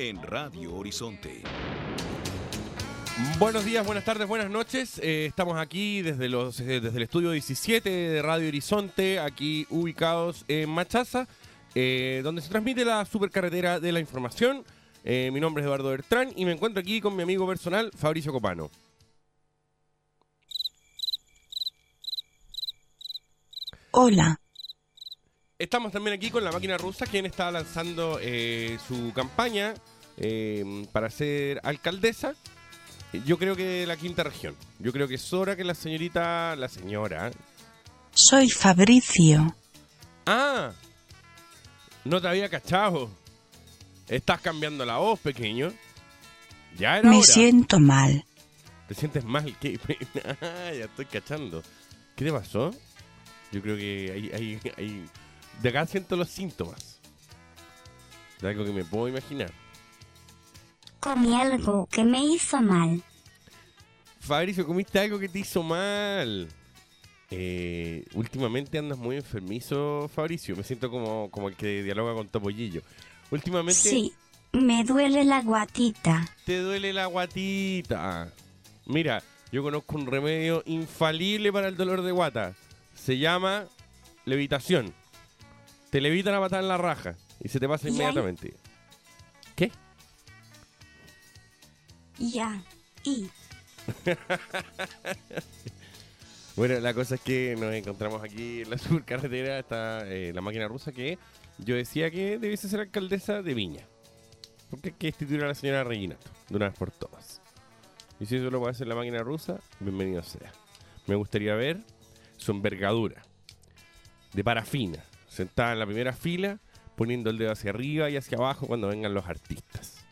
en Radio Horizonte. Buenos días, buenas tardes, buenas noches. Eh, estamos aquí desde, los, eh, desde el estudio 17 de Radio Horizonte, aquí ubicados en Machaza, eh, donde se transmite la supercarretera de la información. mi nombre es Eduardo Bertrán y me encuentro aquí con mi amigo personal, Fabricio Copano. Hola. Estamos también aquí con la máquina rusa, quien está lanzando su campaña para ser alcaldesa yo creo que la quinta región. Yo creo que es hora que la señorita, la señora. Soy Fabricio. Ah, no te había cachado. Estás cambiando la voz, pequeño. Ya era Me siento mal. ¿Te sientes mal? ¿Qué? Ah, ya estoy cachando. ¿Qué te pasó? Yo creo que hay, hay, hay... De acá siento los síntomas. De algo que me puedo imaginar comí algo que me hizo mal. Fabricio, comiste algo que te hizo mal. Eh, últimamente andas muy enfermizo, Fabricio. Me siento como, como el que dialoga con Topollillo. Últimamente. Sí, me duele la guatita. Te duele la guatita. Mira, yo conozco un remedio infalible para el dolor de guata. Se llama levitación. Te levitan a matar en la raja y se te pasa inmediatamente. Ya, y. bueno, la cosa es que nos encontramos aquí en la subcarretera, está eh, la máquina rusa que yo decía que debiese ser alcaldesa de Viña. Porque que instituir a la señora Reginato, de una vez por todas. Y si eso lo puede hacer la máquina rusa, bienvenido sea. Me gustaría ver su envergadura de parafina, sentada en la primera fila, poniendo el dedo hacia arriba y hacia abajo cuando vengan los artistas.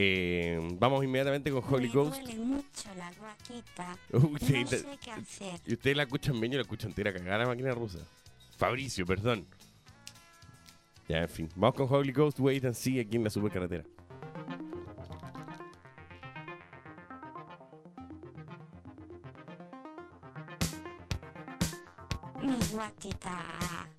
Eh, vamos inmediatamente con Holy Ghost. Duele mucho la guatita. no sé qué hacer. Y ustedes la escuchan bien, yo la escucho entera cagada la máquina rusa. Fabricio, perdón. Ya, en fin. Vamos con Holy Ghost, Wait and See aquí en la supercarretera. Mi guatita.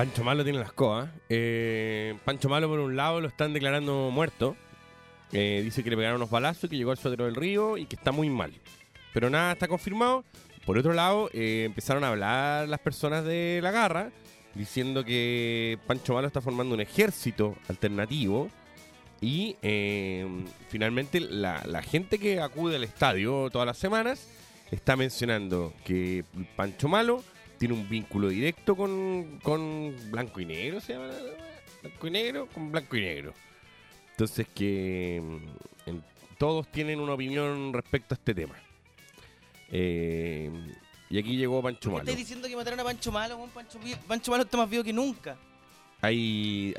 Pancho Malo tiene las coas. Eh, Pancho Malo, por un lado, lo están declarando muerto. Eh, dice que le pegaron unos balazos, que llegó al suelo del río y que está muy mal. Pero nada está confirmado. Por otro lado, eh, empezaron a hablar las personas de la garra diciendo que Pancho Malo está formando un ejército alternativo. Y finalmente la gente que acude al estadio todas las semanas está mencionando que Pancho Malo tiene un vínculo directo con, con Blanco y Negro, ¿se llama? Blanco y Negro, con Blanco y Negro. Entonces que mm, en- todos tienen una opinión respecto a este tema. Eh, y aquí llegó Pancho ¿Qué Malo. estáis diciendo que mataron a Pancho Malo? Pancho, Malo está más vivo que nunca. Hay,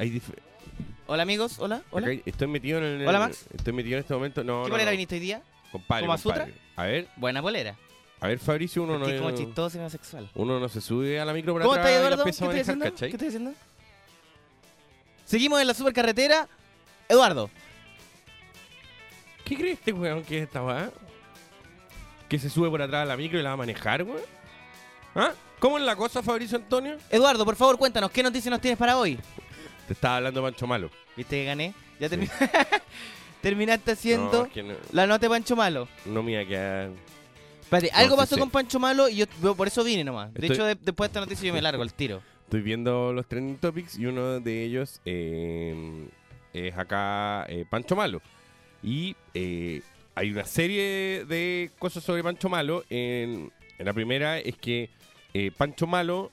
Hola amigos, hola, hola. estoy metido en el, Hola, Max. Estoy metido en este momento. No, ¿Qué no, polera no. viniste hoy día? Compadre, ¿Como. A ver, Buena polera. A ver, Fabricio, uno no, es como chistoso y homosexual. uno no se sube a la micro por ¿Cómo atrás estás, Eduardo? ¿Qué estás manejar, haciendo? ¿Qué ¿cachai? estás haciendo? Seguimos en la supercarretera. Eduardo, ¿Qué crees este weón que es esta weá? ¿Que se sube por atrás a la micro y la va a manejar, weón? ¿Ah? ¿Cómo es la cosa, Fabricio Antonio? Eduardo, por favor, cuéntanos, ¿qué noticias nos tienes para hoy? Te estaba hablando Pancho Malo. ¿Viste que gané? Ya termi- terminaste haciendo No, es que no, la nota de Pancho Malo. no me iba a quedar... Espérate, algo pasó con Pancho Malo y yo yo por eso vine nomás. De Estoy- hecho, de- después de esta noticia yo me largo al tiro. Estoy viendo los trending topics y uno de ellos eh, es acá eh, Pancho Malo. Y eh, hay una serie de cosas sobre Pancho Malo. En, en la primera es que eh, Pancho Malo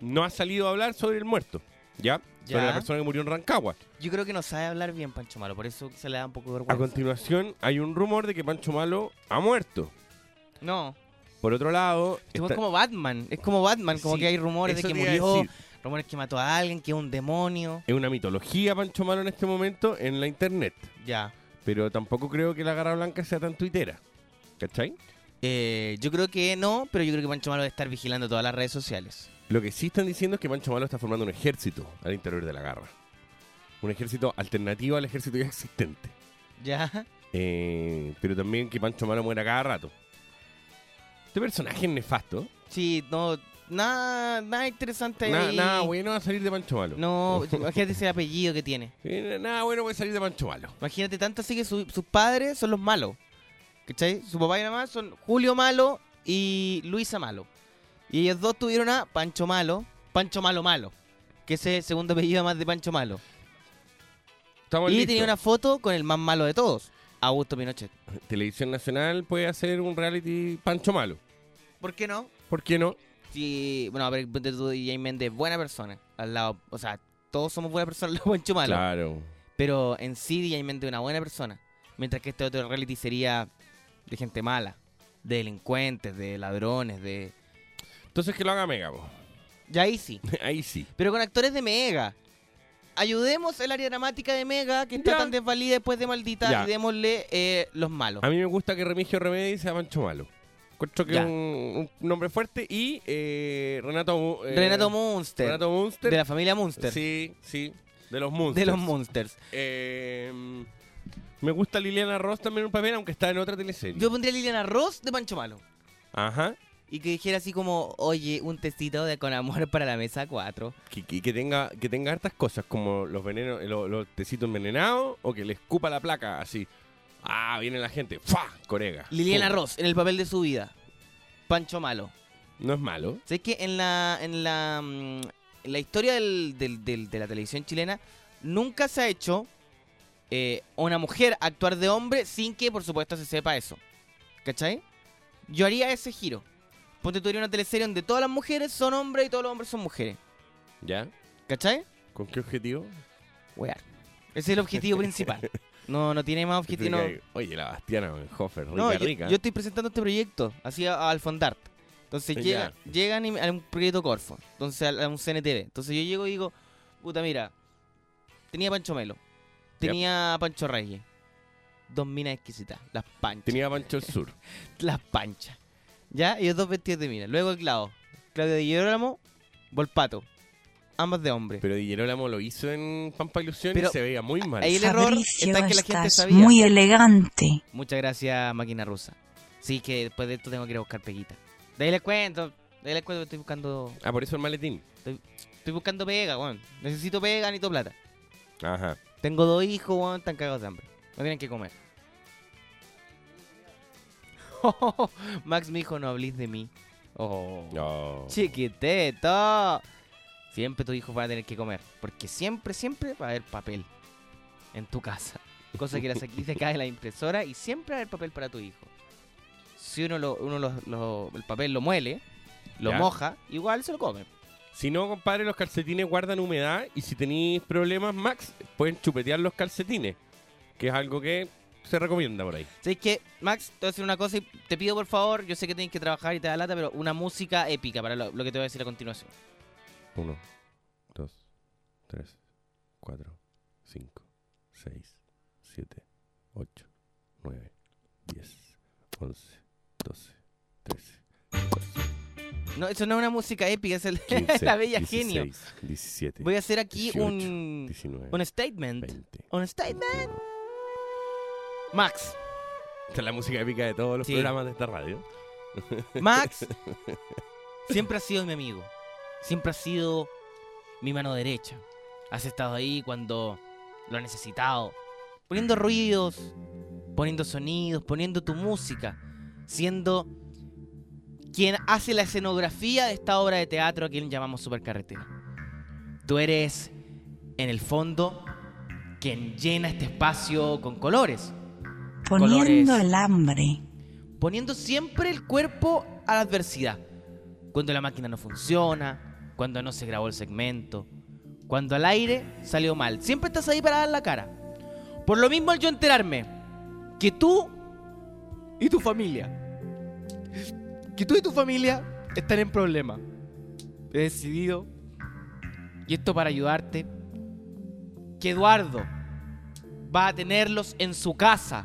no ha salido a hablar sobre el muerto. ¿Ya? Ya. Sobre la persona que murió en Rancagua. Yo creo que no sabe hablar bien Pancho Malo, por eso se le da un poco de A vergüenza. continuación hay un rumor de que Pancho Malo ha muerto. No, Por otro lado... es como Batman, es como Batman, como Sí, que hay rumores de que murió, rumores que mató a alguien, que es un demonio. Es una mitología Pancho Malo en este momento en la internet. Ya. Pero tampoco creo que la Garra Blanca sea tan tuitera. ¿Cachai? Eh, yo creo que no, pero yo creo que Pancho Malo debe estar vigilando todas las redes sociales. Lo que sí están diciendo es que Pancho Malo está formando un ejército al interior de la Garra. Un ejército alternativo al ejército ya existente. Ya. Eh, pero también que Pancho Malo muera cada rato. Este personaje es nefasto. Sí, no, nada, nada interesante Na- ahí. nada bueno va a salir de Pancho Malo. No, imagínate ese apellido que tiene. Sí, nada bueno puede salir de Pancho Malo. Imagínate tanto así que su- sus padres son los malos. ¿Cachai? Su papá y mamá son Julio Malo y Luisa Malo. Y ellos dos tuvieron a Pancho Malo, Pancho Malo Malo, que ese es el segundo apellido más de Pancho Malo. Estamos y listos. tenía una foto con el más malo de todos, Augusto Pinochet. Televisión Nacional puede hacer un reality Pancho Malo. ¿Por qué no? ¿Por qué no? Sí, bueno, pero ponte tú, DJ Méndez, buena persona. Al lado, o sea, todos somos buenas personas al lado Pancho Malo. Claro. Pero en sí DJ Méndez es una buena persona. Mientras que este otro reality sería de gente mala. De delincuentes, de ladrones, de... Entonces que lo haga Mega, po. Ya ahí sí. Ahí sí. Pero con actores de Mega. Ayudemos el área dramática de Mega, que está Ya. tan desvalida después de Maldita, Ya. y démosle eh, los malos. A mí me gusta que Remigio Remedi sea Pancho Malo. Encuentro que es un, un nombre fuerte y eh, Renato eh, Renato Munster. Renato Munster. De la familia Munster. Sí, sí, de los Munsters. de los Munsters. Eh, me gusta Liliana Ross también en un papel, aunque está en otra teleserie. Yo pondría a Liliana Ross de Pancho Malo. Ajá. Y que dijera así como, oye, un testito de con amor para la mesa 4. Que, que- que tenga, que tenga hartas cosas como los venenos, los, los tecitos envenenados o que le escupa la placa así. Ah, viene la gente. ¡Fua! Corega. Liliana Pum. Ross, en el papel de su vida. Pancho Malo. No es malo. ¿Sabes que en la, en la, mm, en la historia del- del- del- de la televisión chilena nunca se ha hecho eh, una mujer actuar de hombre sin que, por supuesto, se sepa eso? ¿Cachai? Yo haría ese giro. Ponte tú harías una teleserie donde todas las mujeres son hombres y todos los hombres son mujeres. ¿Ya? ¿Cachai? ¿Con qué objetivo? Wear. Ese es el objetivo principal. No, no tiene más objetivo. no. Oye, la Bastiana Hofer, rica, No, yo, rica. yo estoy presentando este proyecto, así al Fondart. Entonces llega- llegan y a un proyecto Corfo, entonces a, a un CNTV. Entonces yo llego y digo, puta, mira, tenía Pancho Melo, tenía Pancho Reyes, dos minas exquisitas, las panchas, Tenía Pancho el Sur. las panchas. ¿Ya? Y los dos vestidos de mina. Luego el clavo, Claudio de Girolamo, Volpato, ambas de hombre. Pero Di Girolamo lo hizo en Pampa Ilusión Pero y se veía muy mal. ahí el error Fabricio, está en que la gente sabía. muy elegante. Muchas gracias, máquina rusa. Sí, que después de esto tengo que ir a buscar peguita. De ahí les cuento, de ahí les cuento que estoy buscando Ah, por eso el maletín. Estoy buscando pega, weón. Necesito pega, necesito plata. Ajá. Tengo dos hijos, weón, están cagados de hambre. No tienen que comer. Max me dijo, no hablís de mí. Oh. No. Chiquiteto. Siempre tus hijos van a tener que comer. Porque siempre, siempre va a haber papel en tu casa. Cosa que la saquís de acá de la impresora y siempre va a haber papel para tu hijo. Si uno, lo, uno lo- lo- el papel lo muele, lo Ya. moja, igual se lo come. Si no, compadre, los calcetines guardan humedad y si tenéis problemas, Max, pueden chupetear los calcetines, que es algo que se recomienda por ahí. ¿Sabes qué? Max, te voy a decir una cosa y te pido por favor, yo sé que tienes que trabajar y te da lata, pero una música épica para lo, lo que te voy a decir a continuación. Uno, dos, tres, cuatro, cinco, seis, siete, ocho, nueve, diez, once, doce, trece, No, eso no es una música épica, es el, la bella genio. dieciséis, diecisiete, Voy a hacer aquí 18, un, un statement. Un statement. Max, Esta es la música épica de todos los Sí. programas de esta radio. Max siempre ha sido mi amigo. Siempre ha sido mi mano derecha. Has estado ahí cuando lo he necesitado. Poniendo ruidos, poniendo sonidos, poniendo tu música. Siendo quien hace la escenografía de esta obra de teatro a quien llamamos Supercarretera. Tú eres, en el fondo, quien llena este espacio con colores. Poniendo Colores. el hambre. poniendo siempre el cuerpo a la adversidad. Cuando la máquina no funciona, cuando no se grabó el segmento, cuando al aire salió mal. Siempre estás ahí para dar la cara. Por lo mismo al yo enterarme que tú y tu familia, que tú y tu familia están en problema. He decidido, y esto para ayudarte, que Eduardo va a tenerlos en su casa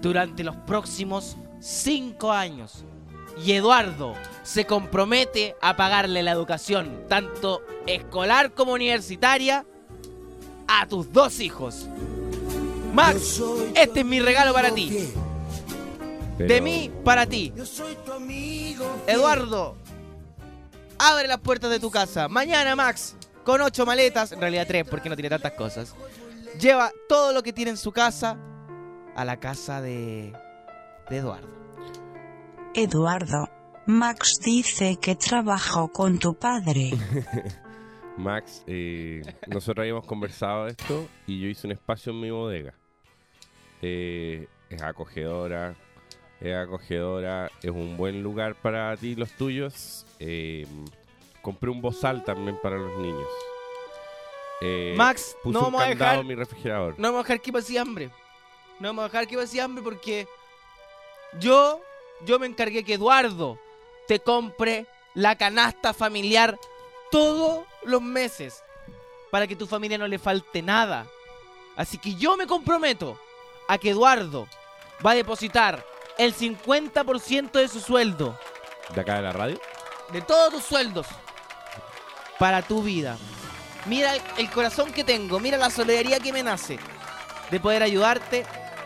durante los próximos cinco años. Y Eduardo se compromete a pagarle la educación, tanto escolar como universitaria, a tus dos hijos. Max, este es mi regalo para ti. De mí para ti. Eduardo, abre las puertas de tu casa. Mañana, Max, con ocho maletas, en realidad tres porque no tiene tantas cosas. Lleva todo lo que tiene en su casa a la casa de, de Eduardo. Eduardo. Max dice que trabajó con tu padre. Max, eh, nosotros habíamos conversado de esto y yo hice un espacio en mi bodega. Eh, es acogedora, es acogedora, es un buen lugar para ti y los tuyos. Eh, compré un bozal también para los niños. Eh, Max, puse no un vamos a dejar, en mi refrigerador. no vamos a dejar que pase hambre. No vamos a dejar que pase hambre porque yo, yo me encargué que Eduardo te compre la canasta familiar todos los meses para que tu familia no le falte nada. Así que yo me comprometo a que Eduardo va a depositar el 50% de su sueldo, ¿De acá de la radio? de todos tus sueldos, para tu vida. Mira el corazón que tengo, mira la solidaridad que me nace de poder ayudarte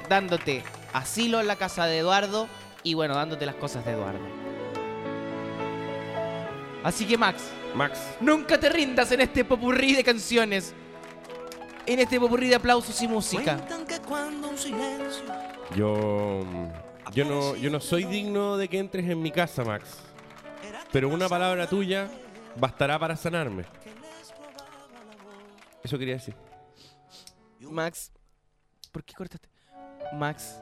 dándote asilo en la casa de Eduardo y bueno, dándote las cosas de Eduardo. Así que Max, Max, nunca te rindas en este popurrí de canciones, en este popurrí de aplausos y música. yo, yo, no, yo no soy digno de que entres en mi casa, Max. Pero una palabra tuya bastará para sanarme. Eso quería decir. Max, ¿por qué cortaste? Max,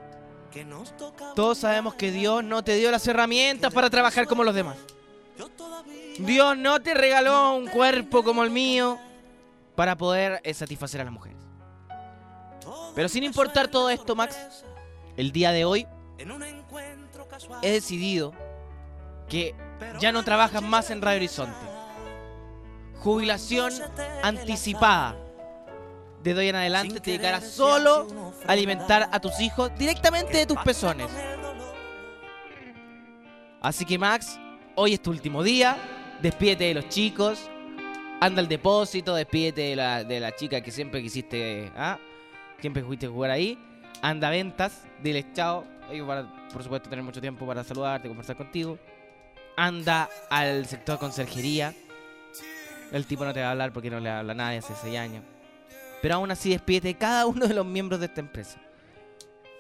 todos sabemos que Dios no te dio las herramientas para trabajar como los demás. Dios no te regaló un cuerpo como el mío para poder eh, satisfacer a las mujeres. Pero sin importar todo esto, Max, el día de hoy he decidido que ya no trabajas más en Radio Horizonte. Jubilación anticipada. De hoy en adelante te dedicarás solo a alimentar a tus hijos directamente de tus pezones. Así que Max, hoy es tu último día. Despídete de los chicos. Anda al depósito, despídete de la, de la chica que siempre quisiste, ¿ah? Siempre fuiste a jugar ahí. Anda a ventas, dile chao. Ellos van a, por supuesto, tener mucho tiempo para saludarte, conversar contigo. Anda al sector conserjería. El tipo no te va a hablar porque no le habla a nadie hace seis años. Pero aún así despídete de cada uno de los miembros de esta empresa.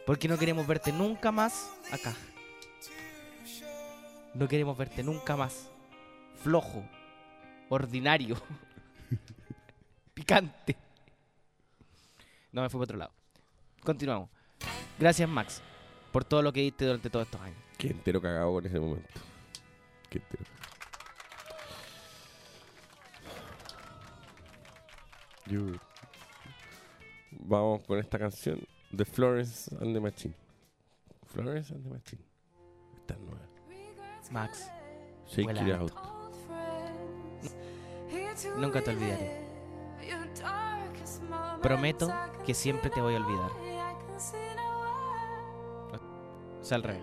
Porque no queremos verte nunca más acá. No queremos verte nunca más. Flojo. Ordinario. Picante. No me fui para otro lado. Continuamos. Gracias, Max, por todo lo que diste durante todos estos años. Qué entero cagado en ese momento. Qué entero. Yo- Vamos con esta canción de Florence and the Machine. Florence and the Machine. Esta es nueva. Max, Shake it out. nunca te olvidaré. Prometo que siempre te voy a olvidar. O sea, al revés.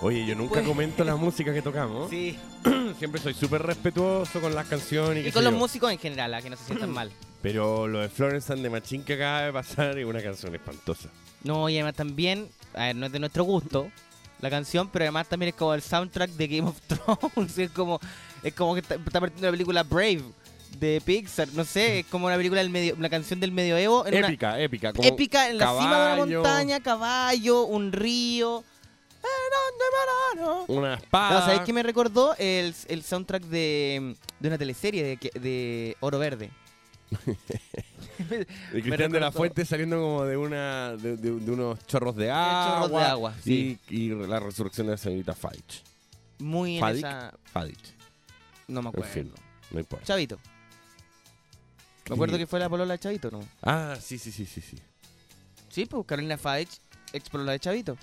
Oye, yo nunca Pues- comento la música que tocamos. Sí. Siempre soy súper respetuoso con las canciones y, Y con los yo. músicos en general, a que no se sientan mal. Pero lo de Florence and the Machine que acaba de pasar es una canción espantosa. No, y además también, a ver, no es de nuestro gusto la canción, pero además también es como el soundtrack de Game of Thrones. Es como, es como que está, está partiendo la película Brave de Pixar. No sé, es como una película del medio, una canción del medioevo. En una- épica, épica. Como épica en la cima de una montaña, caballo, un río. Una No, espada. ¿sabes qué me recordó? El, el soundtrack de, de una teleserie de, de Oro Verde. De Cristian de la Fuente saliendo como de una de, de- de unos chorros de agua. chorros de agua, sí. y, y la resurrección de la señorita Fadich. Muy en Fadik. esa... Fadich. No me En acuerdo. fin, no importa. Chavito. Me acuerdo que fue la polola de Chavito, ¿no? Ah, sí, sí, sí, sí, sí. Sí, pues Carolina Faich, ex polola de Chavito.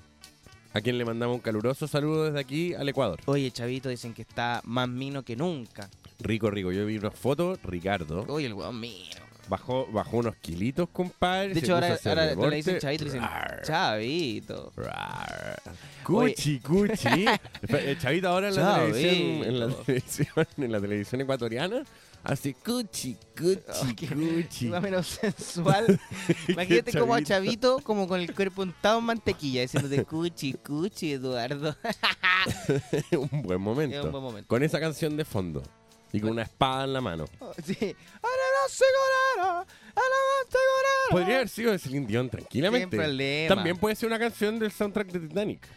A quien le mandamos un caluroso saludo desde aquí al Ecuador. Oye, Chavito dicen que está más mino que nunca. Rico, rico. Yo vi unas fotos, Ricardo. Oye, el weón mino. Bajó, bajó unos kilitos, compadre. De hecho, ahora, ahora le dicen Chavito, le dicen Rar, Chavito. rar. Cuchi, cuchi. El chavito ahora en la, Chavito. televisión, en la televisión, en la televisión ecuatoriana, hace cuchi, cuchi, Oh, qué- cuchi. Más o menos sensual. Imagínate como a Chavito. Como con el cuerpo untado en mantequilla, diciéndote cuchi, cuchi, Eduardo. un buen momento. Es un buen momento. Con esa canción de fondo. Y con una espada en la mano. sí. Se corara. Podría haber sido de Celine Dion, tranquilamente. Sin problema. También puede ser una canción del soundtrack de Titanic.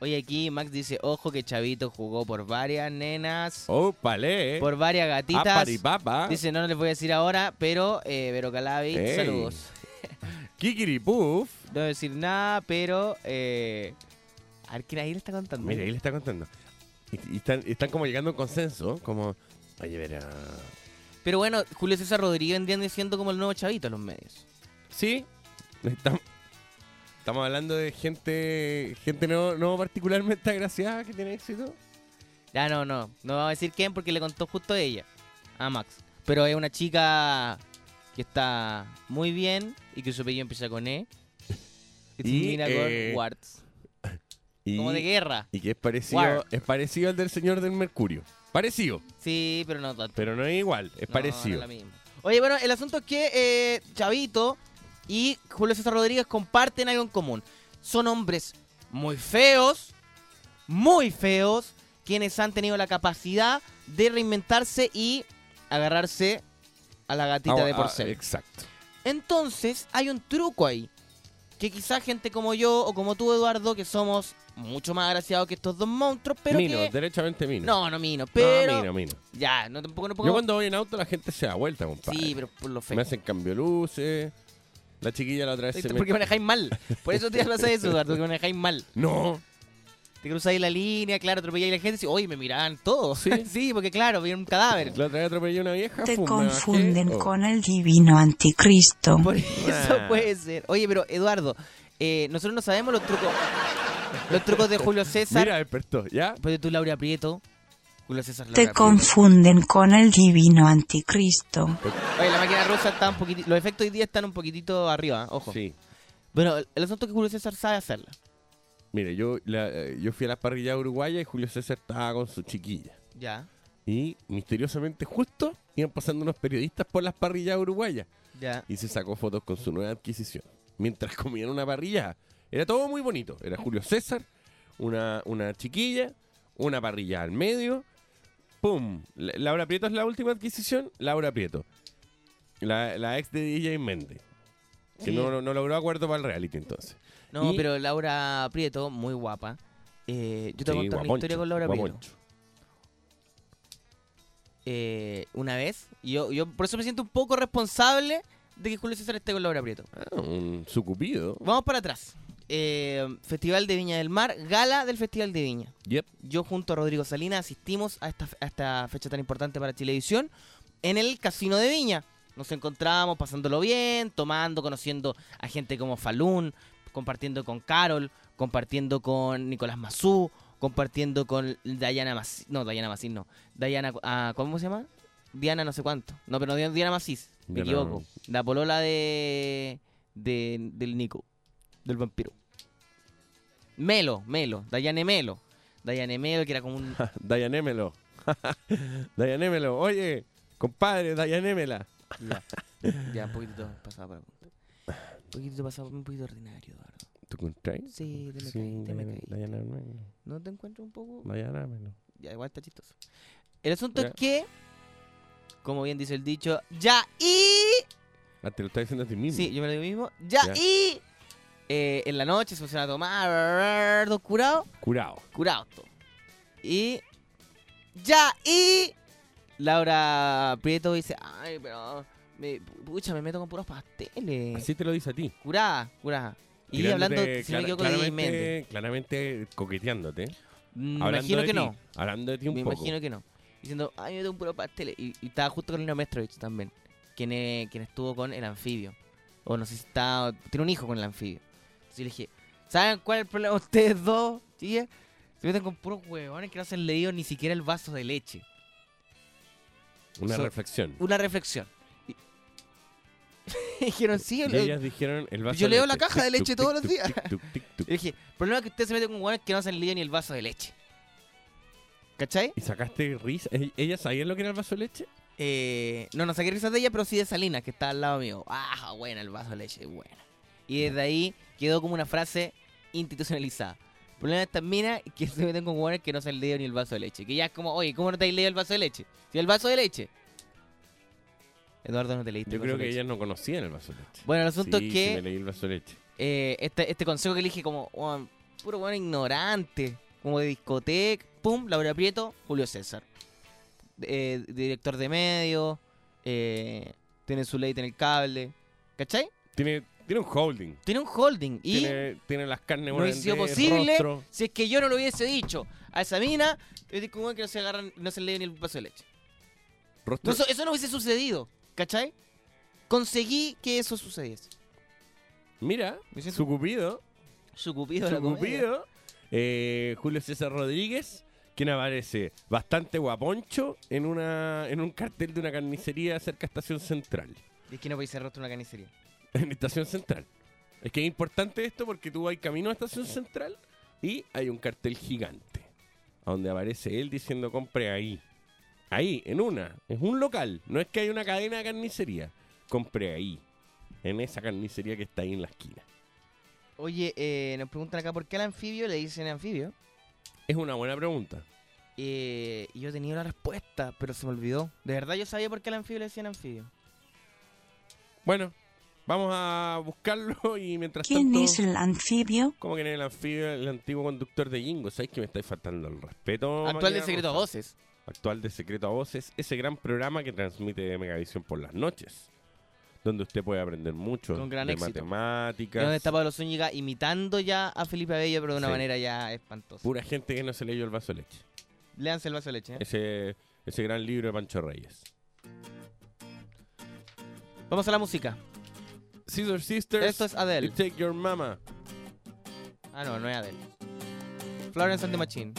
Oye, aquí Max dice, ojo que Chavito jugó por varias nenas, Oh, palé. por varias gatitas. Aparipapa. Dice, no, no les voy a decir ahora, pero eh, Vero Calabi, Ey. saludos. Kikiripuf. No voy a decir nada, pero... Eh, a ver, ¿quién ahí le está contando? Mira, ahí le está contando. Y, y están, están como llegando a un consenso, como, oye, verá. Pero bueno, Julio César Rodríguez vendrían diciendo como el nuevo Chavito en los medios. Sí, estamos, estamos hablando de gente gente no, no particularmente agraciada que tiene éxito. Ya, no, no. No vamos a decir quién porque le contó justo ella. A Max. Pero es una chica que está muy bien y que su apellido empieza con E. Que Y, termina eh, con Warts. Y, Como de guerra. y que es parecido, War. es parecido al del señor del Mercurio. Parecido, Sí, pero no tanto. pero no es igual, es No, parecido. no es la misma. Oye, bueno, el asunto es que eh, Chavito y Julio César Rodríguez comparten algo en común. Son hombres muy feos, muy feos, quienes han tenido la capacidad de reinventarse y agarrarse a la gatita Ah, de ah, porcel. exacto. Entonces, hay un truco ahí. Que quizá gente como yo o como tú, Eduardo, que somos mucho más agraciados que estos dos monstruos, pero mino, que... derechamente mino. No, no mino, No, pero... mino, mino. Ya, no tampoco no Yo pongo- cuando voy en auto la gente se da vuelta, compadre. Sí, pero por lo feo. Me hacen cambio luces. La chiquilla la otra vez se me... Porque manejáis mal. Por eso te pasa eso, Eduardo, que manejáis mal. No, Te cruzáis la línea, claro, atropelláis a la gente y oye, me miraban todos. Sí. Sí, porque claro, vi un cadáver. la otra vez atropellé a una vieja. Te me bajé. confunden Oh. con el divino anticristo. Por eso Ah. puede ser. Oye, pero Eduardo, eh, nosotros no sabemos los trucos. Los trucos de Julio César. Mira, despertó, ¿ya? Pues de tu Laura Prieto. Julio César Laura Te confunden con el divino anticristo. Oye, la máquina rusa está un poquitito. Los efectos hoy día están un poquitito arriba, ¿eh? ojo. Sí. Bueno, el, asunto es que Julio César sabe hacerla. Mire, yo, la- eh, yo fui a la parrilla uruguaya y Julio César estaba con su chiquilla. Ya, Y misteriosamente, justo, iban pasando unos periodistas por las parrillas uruguayas. ya. Y se sacó fotos con su nueva adquisición. Mientras comían una parrilla. Era todo muy bonito. Era Julio César, una, una chiquilla, una parrilla al medio. ¡Pum! La- Laura Prieto es la última adquisición. Laura Prieto. La, la ex de DJ Méndez. Que Sí. no, no, logró acuerdo para el reality entonces. No, Y- pero Laura Prieto, muy guapa. Eh, yo te voy a contar una historia con Laura Prieto. Eh, una vez, y yo, yo por eso me siento un poco responsable de que Julio César esté con Laura Prieto. Ah, un sucupido. Vamos para atrás. Eh, Festival de Viña del Mar, gala del Festival de Viña. Yep. Yo junto a Rodrigo Salinas asistimos a esta, a esta fecha tan importante para Chilevisión en el Casino de Viña. Nos encontramos pasándolo bien, tomando, conociendo a gente como Falún, compartiendo con Carol, compartiendo con Nicolás Mazú, compartiendo con Dayana Macís. No, Dayana Macís no. Dayana, ah, ¿cómo se llama? Diana no sé cuánto. No, pero no, Diana Macís. Me Diana- equivoco. La polola de, de del Nico, del vampiro. Melo, Melo, Dayane Melo. Dayane Melo, que era como un. Dayanémelo. Dayanémelo. Oye, compadre, Dayanémela. Ya, ya un poquitito pasado para Un poquitito pasado, un poquito ordinario, Eduardo. ¿Tú encontráis? Sí, te me Sí, caí, te me Dayana- caí. Dayanémelo. ¿No te encuentro un poco? Dayanémelo. Ya, igual está chistoso. El asunto Ya. es que, como bien dice el dicho, ya y. Ah, te lo estás diciendo a ti mismo. Sí, yo me lo digo mismo. Ya, Ya. y. eh, en la noche se pusieron a tomar, todo curado, Curado. curado. Y. Ya, y. Laura Prieto dice: Ay, pero. Me, pucha, me meto con puros pasteles. Así te lo dice a ti. Curada, curada. Y hablando, si me equivoco, claramente, claramente coqueteándote. Mm, Me imagino que ti, no. Hablando de ti un Me poco. imagino que no. Diciendo, ay, me meto un puro pastel. Y, y estaba justo con Lina Mestrovich también. Quien, quien estuvo con el anfibio. O no sé si está. Tiene un hijo con el anfibio. Yo le dije, ¿saben cuál es el problema de ustedes dos, chicas? Se meten con puros huevones que no se han leído ni siquiera el vaso de leche. Una So- reflexión. Una reflexión. Y- Dijeron, sí, Y ellas dijeron el vaso Yo leo la caja de leche todos los días. le dije, el problema es que ustedes se meten con huevones que no se han leído ni el vaso de leche. ¿Cachai? ¿Y sacaste risa? ¿E- ¿Ellas sabían lo que era el vaso de leche? Eh, no, no saqué risas de ella, pero sí de Salina, que está al lado mío. Ah, buena, el vaso de leche, buena. Y desde ahí quedó como una frase institucionalizada. El problema de estas minas es que se meten con hueones que no se han leído ni el vaso de leche. Que ya es como, oye, ¿cómo no te has leído el vaso de leche? Si el vaso de leche. Eduardo, no te leíste Yo el creo vaso que ellas no conocían el vaso de leche. Bueno, el asunto sí, es sí que me leí el vaso de leche. eh, este, este consejo que elige como, weón, puro bueno ignorante, como de discoteca, pum, Laura Prieto, Julio César. Eh, director de medios, eh, tiene su ley en el cable, ¿cachai? Tiene, tiene un holding. Tiene un holding y Tiene, tiene las carnes no por hubiese sido posible rostro. si es que yo no lo hubiese dicho a esa mina, digo weón, que no se agarran, no se lee ni el vaso de leche. rostro- No, eso, eso no hubiese sucedido, ¿cachai? Conseguí que eso sucediese. Mira, su cupido, Su cupido su cupido, eh, Julio César Rodríguez, quien aparece bastante guaponcho en una en un cartel de una carnicería cerca de Estación Central. Es que no podéis ser rostro en una carnicería. En Estación Central. Es que es importante esto porque tú vas camino a Estación Central y hay un cartel gigante. Donde aparece él diciendo compre ahí. Ahí, en una. Es un local. No es que hay una cadena de carnicería. Compre ahí. En esa carnicería que está ahí en la esquina. Oye, eh, nos preguntan acá por qué al anfibio le dicen anfibio. Es una buena pregunta. Eh, yo tenía la respuesta, pero se me olvidó. De verdad yo sabía por qué al anfibio le decían anfibio. Bueno, vamos a buscarlo y mientras ¿Quién tanto... es el anfibio? ¿Cómo que en el anfibio, el antiguo conductor de Jingo? ¿Sabes que me estáis faltando el respeto? Actual de Secreto a? Voces. actual de Secreto a Voces, ese gran programa que transmite Megavisión por las noches, donde usted puede aprender mucho Con gran de éxito. matemáticas, Y donde está Pablo Zúñiga imitando ya a Felipe Abello, pero de una Sí. manera ya espantosa. pura gente que no se leyó el vaso de leche. Léanse el vaso de leche. ¿eh? Ese, ese gran libro de Pancho Reyes. Vamos a la música. Scissor Sisters, Esto es Adele. You Take Your Mama. Ah, no, no es Adele. Florence and the Machine.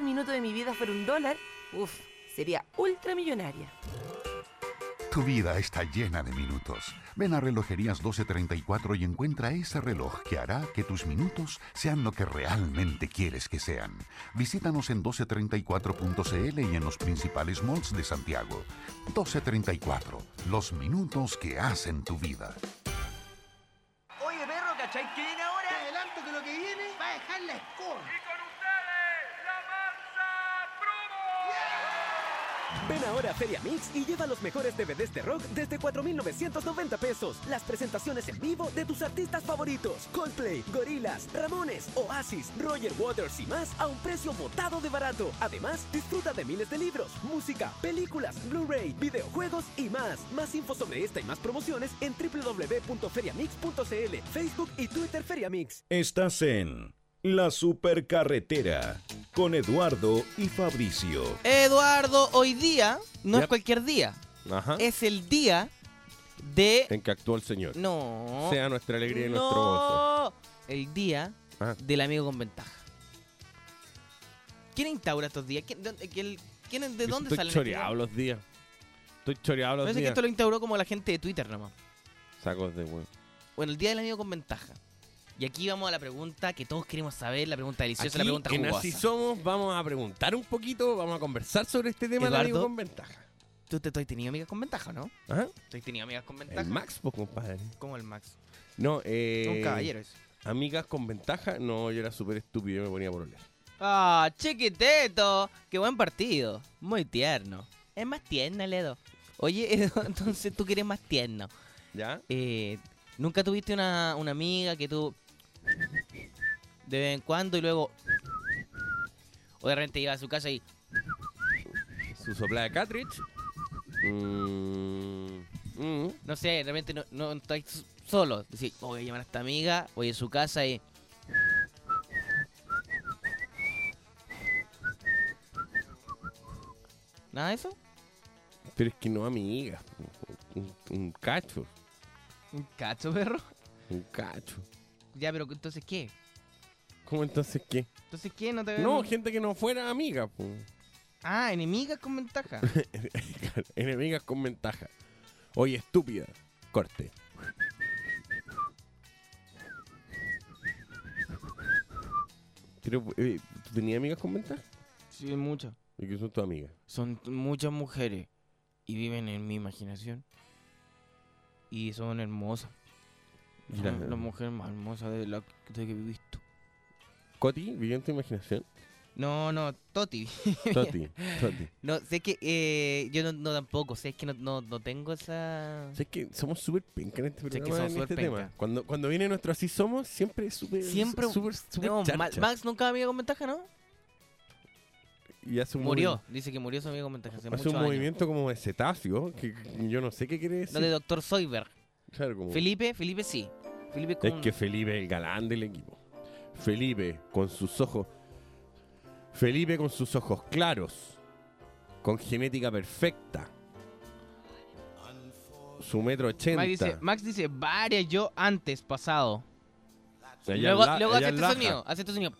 Cada minuto de mi vida fuera un dólar, uff, sería ultramillonaria. Tu vida está llena de minutos. Ven a Relojerías 1234 y encuentra ese reloj que hará que tus minutos sean lo que realmente quieres que sean. Visítanos en 1234.cl y en los principales malls de Santiago. 1234, los minutos que hacen tu vida. Oye, perro, ¿cachai? ¿Qué viene ahora? Te adelanto que lo que viene va a dejar la escoba. Ven ahora a Feria Mix y lleva los mejores DVDs de rock desde 4.990 pesos. Las presentaciones en vivo de tus artistas favoritos. Coldplay, Gorillaz, Ramones, Oasis, Roger Waters y más a un precio botado de barato. Además, disfruta de miles de libros, música, películas, Blu-ray, videojuegos y más. Más info sobre esta y más promociones en www.feriamix.cl, Facebook y Twitter Feriamix. Estás en La Supercarretera con Eduardo y Fabricio. Eduardo, hoy día no es cualquier día. Ajá. Es el día de. En que actuó el Señor. No. Sea nuestra alegría y nuestro gozo. no. El día Ah. del amigo con ventaja. ¿Quién instaura estos días? ¿Quién, ¿De Yo dónde Estoy salen? choreado los días. Estoy choreado los Parece que días. esto lo instauró como la gente de Twitter nomás. Sacos de huevo. Bueno, el día del amigo con ventaja. Y aquí vamos a la pregunta que todos queremos saber, la pregunta deliciosa, la pregunta en jugosa. Así Somos, vamos a preguntar un poquito, vamos a conversar sobre este tema Eduardo. amigo con ventaja. ¿Tú te, has tenido amigas con ventaja, no? Ajá. ¿Tú has tenido amigas con ventaja? El Max, pues, compadre. ¿Cómo el Max? No, eh. Un caballero ese. Amigas con ventaja, no, yo era súper estúpido, yo me ponía por oler. Ah, chiquiteto. Qué buen partido. Muy tierno. Es más tierno, Ledo. Oye, Edo, entonces tú que eres más tierno. ¿Ya? Eh, ¿Nunca tuviste una, una amiga que tú de vez en cuando y luego o de repente iba a su casa y Su sopla de cartridge. Mm, mm. no sé, de repente no, no estáis solo, decís, "Oh, voy a llamar a esta amiga, voy a su casa y ¿Nada de eso? Pero es que no amigas. Un, un cacho. ¿Un cacho, perro? Un cacho. Ya, pero entonces ¿qué? ¿Cómo entonces qué? Entonces ¿qué? No te No, gente que no fuera amiga. po. Ah, enemigas con ventaja. Enemigas con ventaja. Oye, estúpida. Corte. Pero, eh, ¿tú tenías amigas con ventaja? sí, muchas. ¿Y qué son tus amigas? Son muchas mujeres y viven en mi imaginación. Y son hermosas. Las mujeres más hermosas de la de que he visto. ¿Coti? ¿Vivió en tu imaginación? No, no, Toti. Toti, Toti. No, sé que eh, yo no, no tampoco, sé que no, no, no tengo esa... ¿Sabes que somos súper penca en este que programa, somos en este penca. tema? Cuando, cuando viene nuestro Así Somos, siempre es súper... Siempre- Súper, súper No. Max nunca amigo con ventaja, ¿no? Y hace un Murió, dice que murió su amigo con ventaja hace, un años. movimiento como de cetáceo, que que yo no sé qué quiere decir. No, de Doctor Soyberg. Claro, como- Felipe, Felipe sí. Felipe Es que Felipe es el galán del equipo. Felipe con sus ojos. Felipe con sus ojos claros. Con genética perfecta. Su metro ochenta. Max dice, Max dice, varias yo antes, pasado. Allá luego la- hace este Laja. sonido, hace este sonido.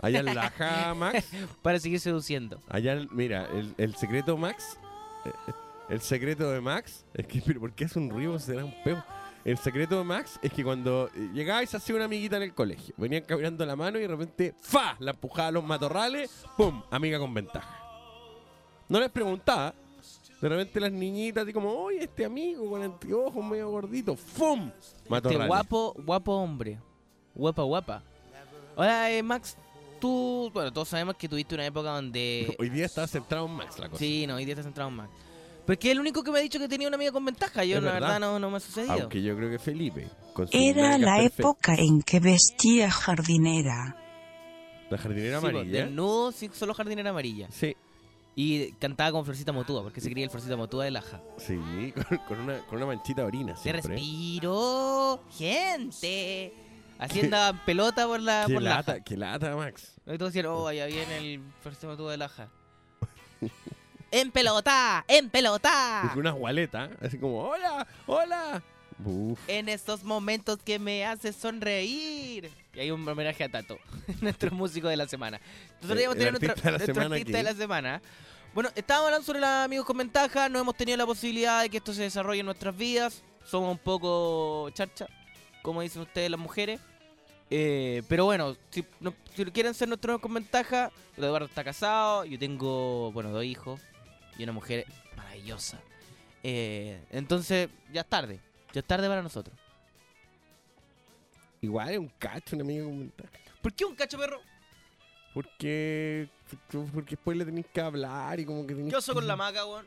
Allá en Laja, Max. Para seguir seduciendo. Allá, mira, el, el secreto Max. eh, El secreto de Max. Es que, pero ¿por qué hace un ruido? Será un peo. El secreto de Max es que cuando eh, llegaba y se hacía una amiguita en el colegio, venían caminando la mano y de repente, ¡fa! La empujaba a los matorrales, ¡pum! Amiga con ventaja. No les preguntaba. De repente las niñitas, así como, oye, este amigo con anteojos medio gordito, ¡fum! Matorrales. Este guapo, guapo hombre. Guapa, guapa. Hola, eh, Max. Tú, bueno, todos sabemos que tuviste una época donde... Hoy día está centrado en Max la cosa. Sí, no, hoy día estás centrado en Max. Pero es el único que me ha dicho que tenía una amiga con ventaja. Yo, la verdad. verdad, no, no me ha sucedido. Aunque yo creo que Felipe, con su Era la época en que vestía jardinera. La jardinera Sí, pues, amarilla. desnudo, sí, solo jardinera amarilla. Sí. Y cantaba con Florcita Motúa, porque se creía el Florcita Motúa de Laja. Sí, con, con una, con una manchita de orina Se siempre. respiró, gente. Andaba pelota por la Qué por lata, Laja. qué lata, Max. Y todos decían, oh, allá viene el Florcita Motúa de Laja. ¡En pelota! ¡En pelota! Y con unas gualetas, así como, hola, hola. Uf. En estos momentos que me hace sonreír. Y hay un homenaje a Tato, nuestro músico de la semana. Nosotros Eh, tener nuestro, artista de la nuestro semana, artista de la semana. Bueno, estábamos hablando sobre los amigos con ventaja. No hemos tenido la posibilidad de que esto se desarrolle en nuestras vidas. Somos un poco charcha, como dicen ustedes las mujeres. Eh, pero bueno, si, no- si quieren ser nuestros amigos con ventaja, Eduardo está casado. Yo tengo, bueno, dos hijos y una mujer maravillosa. Eh, entonces, ya es tarde. Ya es tarde para nosotros. Igual es un cacho, un amigo. ¿Por qué un cacho perro? Porque, porque después le tenéis que hablar y como que tenéis Yo soy que- con la maca, weón.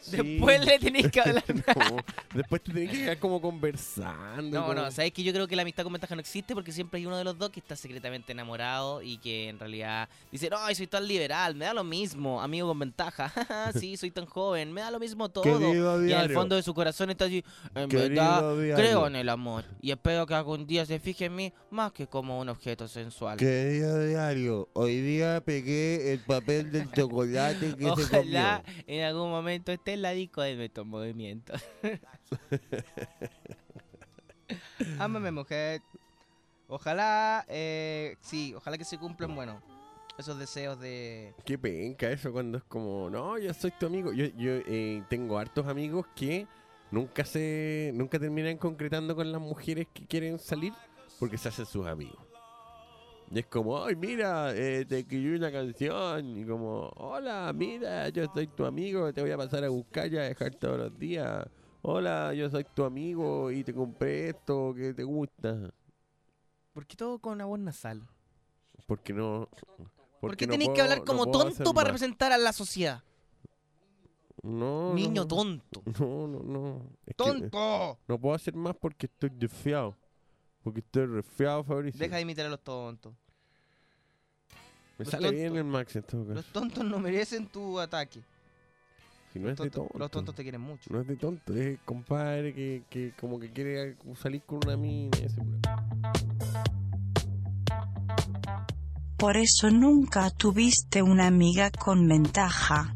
Sí. Después le tenéis que hablar. No, después te tenés que quedar como conversando. No, como- no, sabes que yo creo que la amistad con ventaja no existe porque siempre hay uno de los dos que está secretamente enamorado y que en realidad dice, no, soy tan liberal, me da lo mismo, amigo con ventaja, sí, soy tan joven, me da lo mismo todo. Querido Y al fondo de su corazón está así, en Querido verdad, diario. creo en el amor y espero que algún día se fije en mí más que como un objeto sensual. Querido diario, hoy día pegué el papel del chocolate que se Ojalá comió. en algún momento esté en la disco de nuestros movimientos. Ámame, mujer. Ojalá, eh, sí, ojalá que se cumplan, bueno, esos deseos de... Qué penca eso cuando es como, no, yo soy tu amigo. Yo, yo eh, tengo hartos amigos que nunca se nunca terminan concretando con las mujeres que quieren salir porque se hacen sus amigos. Y es como, ay, mira, eh, te escribí una canción. Y como, hola, mira, yo soy tu amigo, te voy a pasar a buscar y a dejar todos los días. Hola, yo soy tu amigo y te compré esto que te gusta. ¿Por qué todo con una voz nasal? Porque no... ¿Por qué no que hablar como tonto para más. representar a la sociedad? No, Niño no. tonto. No, no, no. Es ¡Tonto! no puedo hacer más porque estoy resfriado. Porque estoy resfriado, Fabricio. Deja de imitar a los tontos. Me los sale tontos- bien el Max en todo caso. Los tontos no merecen tu ataque. Si no es de Tonto- los tontos te quieren mucho. No es de tonto, es compadre que, que como que quiere salir con una mina. y ese problema. Por eso nunca tuviste una amiga con ventaja.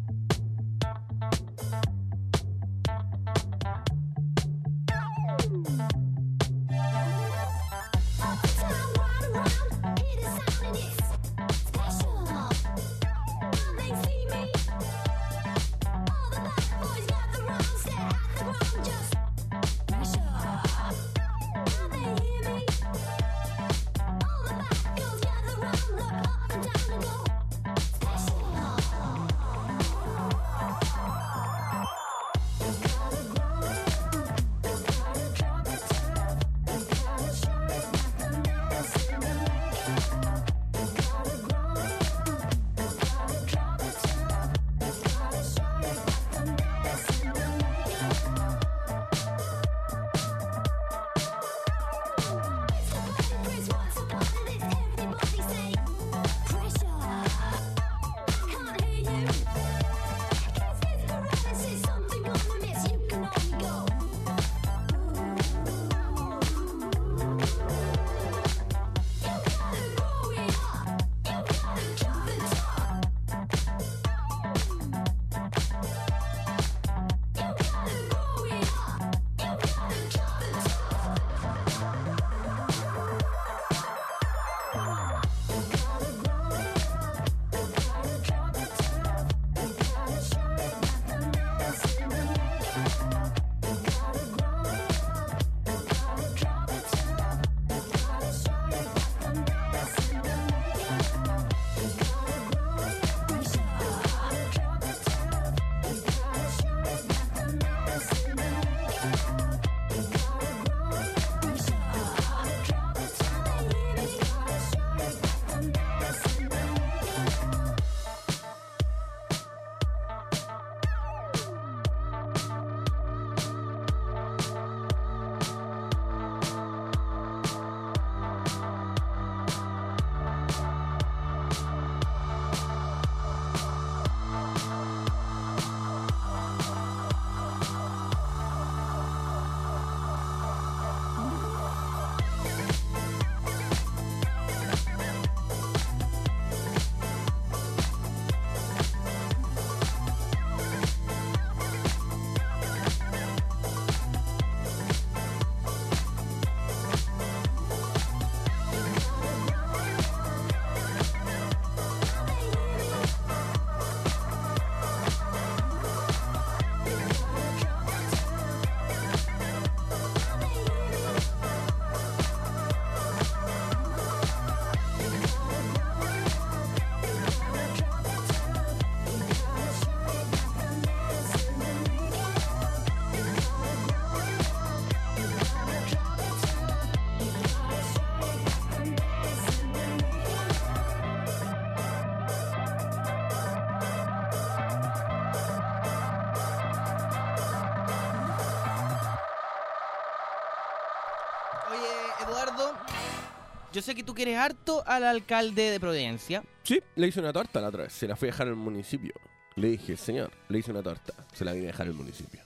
Yo sé que tú quieres harto al alcalde de Providencia. Sí, le hice una torta la otra vez. Se la fui a dejar al municipio. Le dije, señor, le hice una torta. Se la vine a dejar al municipio.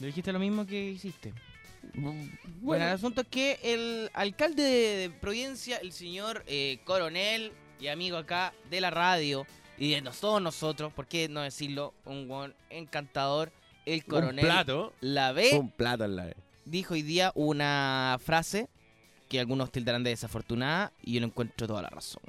Le dijiste lo mismo que hiciste. Bueno, Bueno, el asunto es que el alcalde de Providencia, el señor eh, coronel y amigo acá de la radio y de nos- todos nosotros, ¿por qué no decirlo? Un buen encantador, el coronel un plato. La ve Un plato en la vez. dijo hoy día una frase que algunos tildarán de desafortunada y yo le encuentro toda la razón.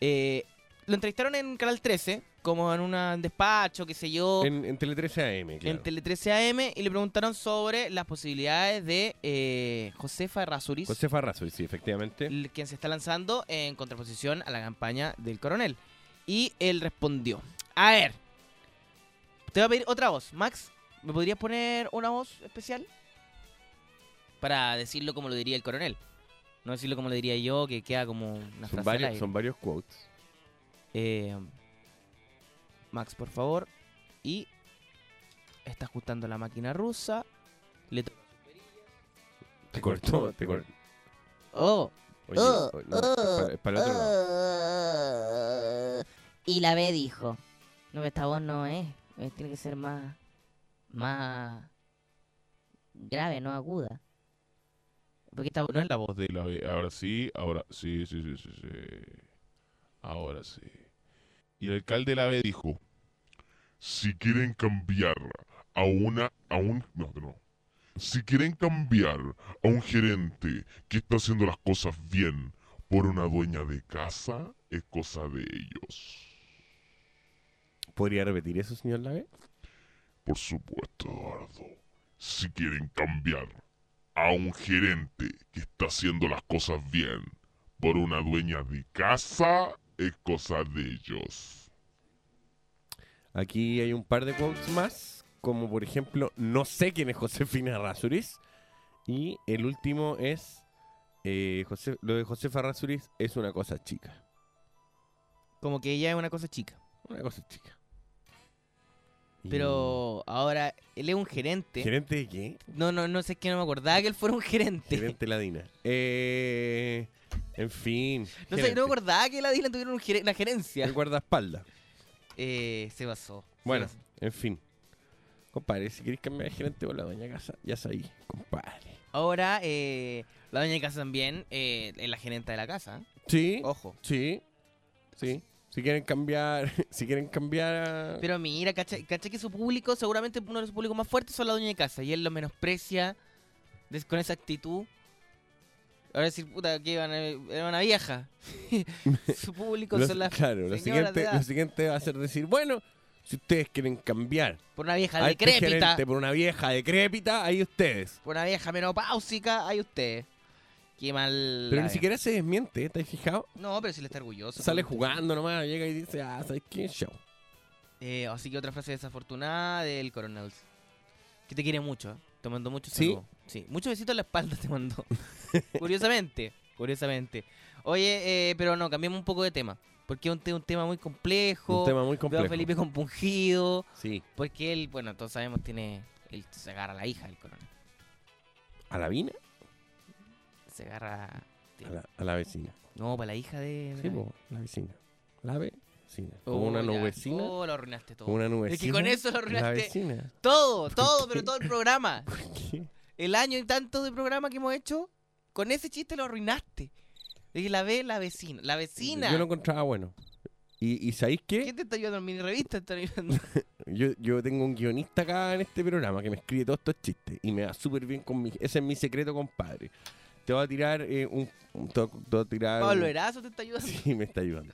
Eh, lo entrevistaron en Canal 13, como en un despacho, qué sé yo, en, En, en Tele 13 AM, claro. Tele 13 AM, y le preguntaron sobre las posibilidades de eh, Josefa Errázuriz, José Farrazo, sí, efectivamente. quien se está lanzando en contraposición a la campaña del coronel. Y él respondió, a ver, te voy a pedir otra voz. Max, ¿me podrías poner una voz especial? Para decirlo como lo diría el coronel. No decirlo como lo diría yo, que queda como una Son frase al varios, aire. son varios quotes. Eh, Max, por favor. Y está ajustando la máquina rusa. Le to- Te cortó, te cortó. Oh, Oye, Oh, oh, no, es para, es para el otro lado. oh. Y la B dijo, no, esta voz no es, eh, tiene que ser más, más grave, no aguda. Porque esta no es la voz. De la B. Ahora sí, ahora sí, sí, sí, sí, sí. Ahora sí. Y el alcalde de la B dijo, si quieren cambiar a una, a un, no, no. Si quieren cambiar a un gerente que está haciendo las cosas bien por una dueña de casa, es cosa de ellos. ¿Podría repetir eso, señor Lave? Por supuesto, Eduardo. Si quieren cambiar a un gerente que está haciendo las cosas bien por una dueña de casa, es cosa de ellos. Aquí hay un par de quotes más, como por ejemplo, no sé quién es Josefina Razuriz. Y el último es, eh, José- lo de Josefa Razuriz es una cosa chica. Como que ella es una cosa chica. Una cosa chica. Pero ahora él es un gerente. ¿Gerente de qué? No, no, no sé es que no me acordaba que él fuera un gerente. Gerente Ladina. Eh, en fin. No sé, no me acordaba que la Dylan tuviera un una gerencia. El guardaespaldas. Eh, se basó. se Bueno, en fin. Compadre, si queréis cambiar de gerente o la doña casa, ya sabéis, compadre. Ahora, eh, la doña de casa también eh, es la gerente de la casa. Sí, Ojo. sí, sí. Si quieren cambiar, si quieren cambiar a... Pero mira, cacha, cacha que su público, seguramente uno de los públicos más fuertes son la doña de casa. Y él lo menosprecia des- con esa actitud. Ahora decir, puta, que iban era una vieja. su público son las claro, lo siguiente, lo siguiente va a ser decir, bueno, si ustedes quieren cambiar Por una vieja este decrépita. gerente por una vieja decrépita, ahí ustedes. Por una vieja menopáusica, hay ustedes. Qué mal. Pero ni siquiera se desmiente, ¿te has fijado? No, pero si le está orgulloso. Sale jugando nomás, llega y dice, ah, ¿sabes qué? Show. Eh, así que otra frase desafortunada del coronel. Que te quiere mucho, ¿eh? Te mandó mucho ¿Sí? saludo. Sí, muchos besitos en la espalda te mandó. curiosamente, curiosamente. Oye, eh, pero no, cambiemos un poco de tema. Porque es un, te- un tema muy complejo. Un tema muy Veo a complejo. Felipe compungido. Sí. Porque él, bueno, todos sabemos, tiene. Él se agarra a la hija del coronel. ¿A la vina? Se agarra. A la, a la vecina. No, para la hija de. Sí, po, la vecina. La vecina. Como Oh, una nubecina. Oh, lo arruinaste todo. Una nubecina. Es que con eso lo La arruinaste. vecina. Todo, todo, pero todo el programa. ¿Qué? El año y tanto de programa que hemos hecho, con ese chiste lo arruinaste. Dije, la ve la vecina. La vecina. Yo lo encontraba bueno. ¿Y, y sabéis qué? ¿Quién te está ayudando en mini revista? Está ayudando? Yo, yo tengo un guionista acá en este programa que me escribe todos estos chistes y me va súper bien con mi... Ese es mi secreto, compadre. Te voy a tirar eh, un... un- te te voy a tirar Pablo un- Erazo te está ayudando. Sí, me está ayudando.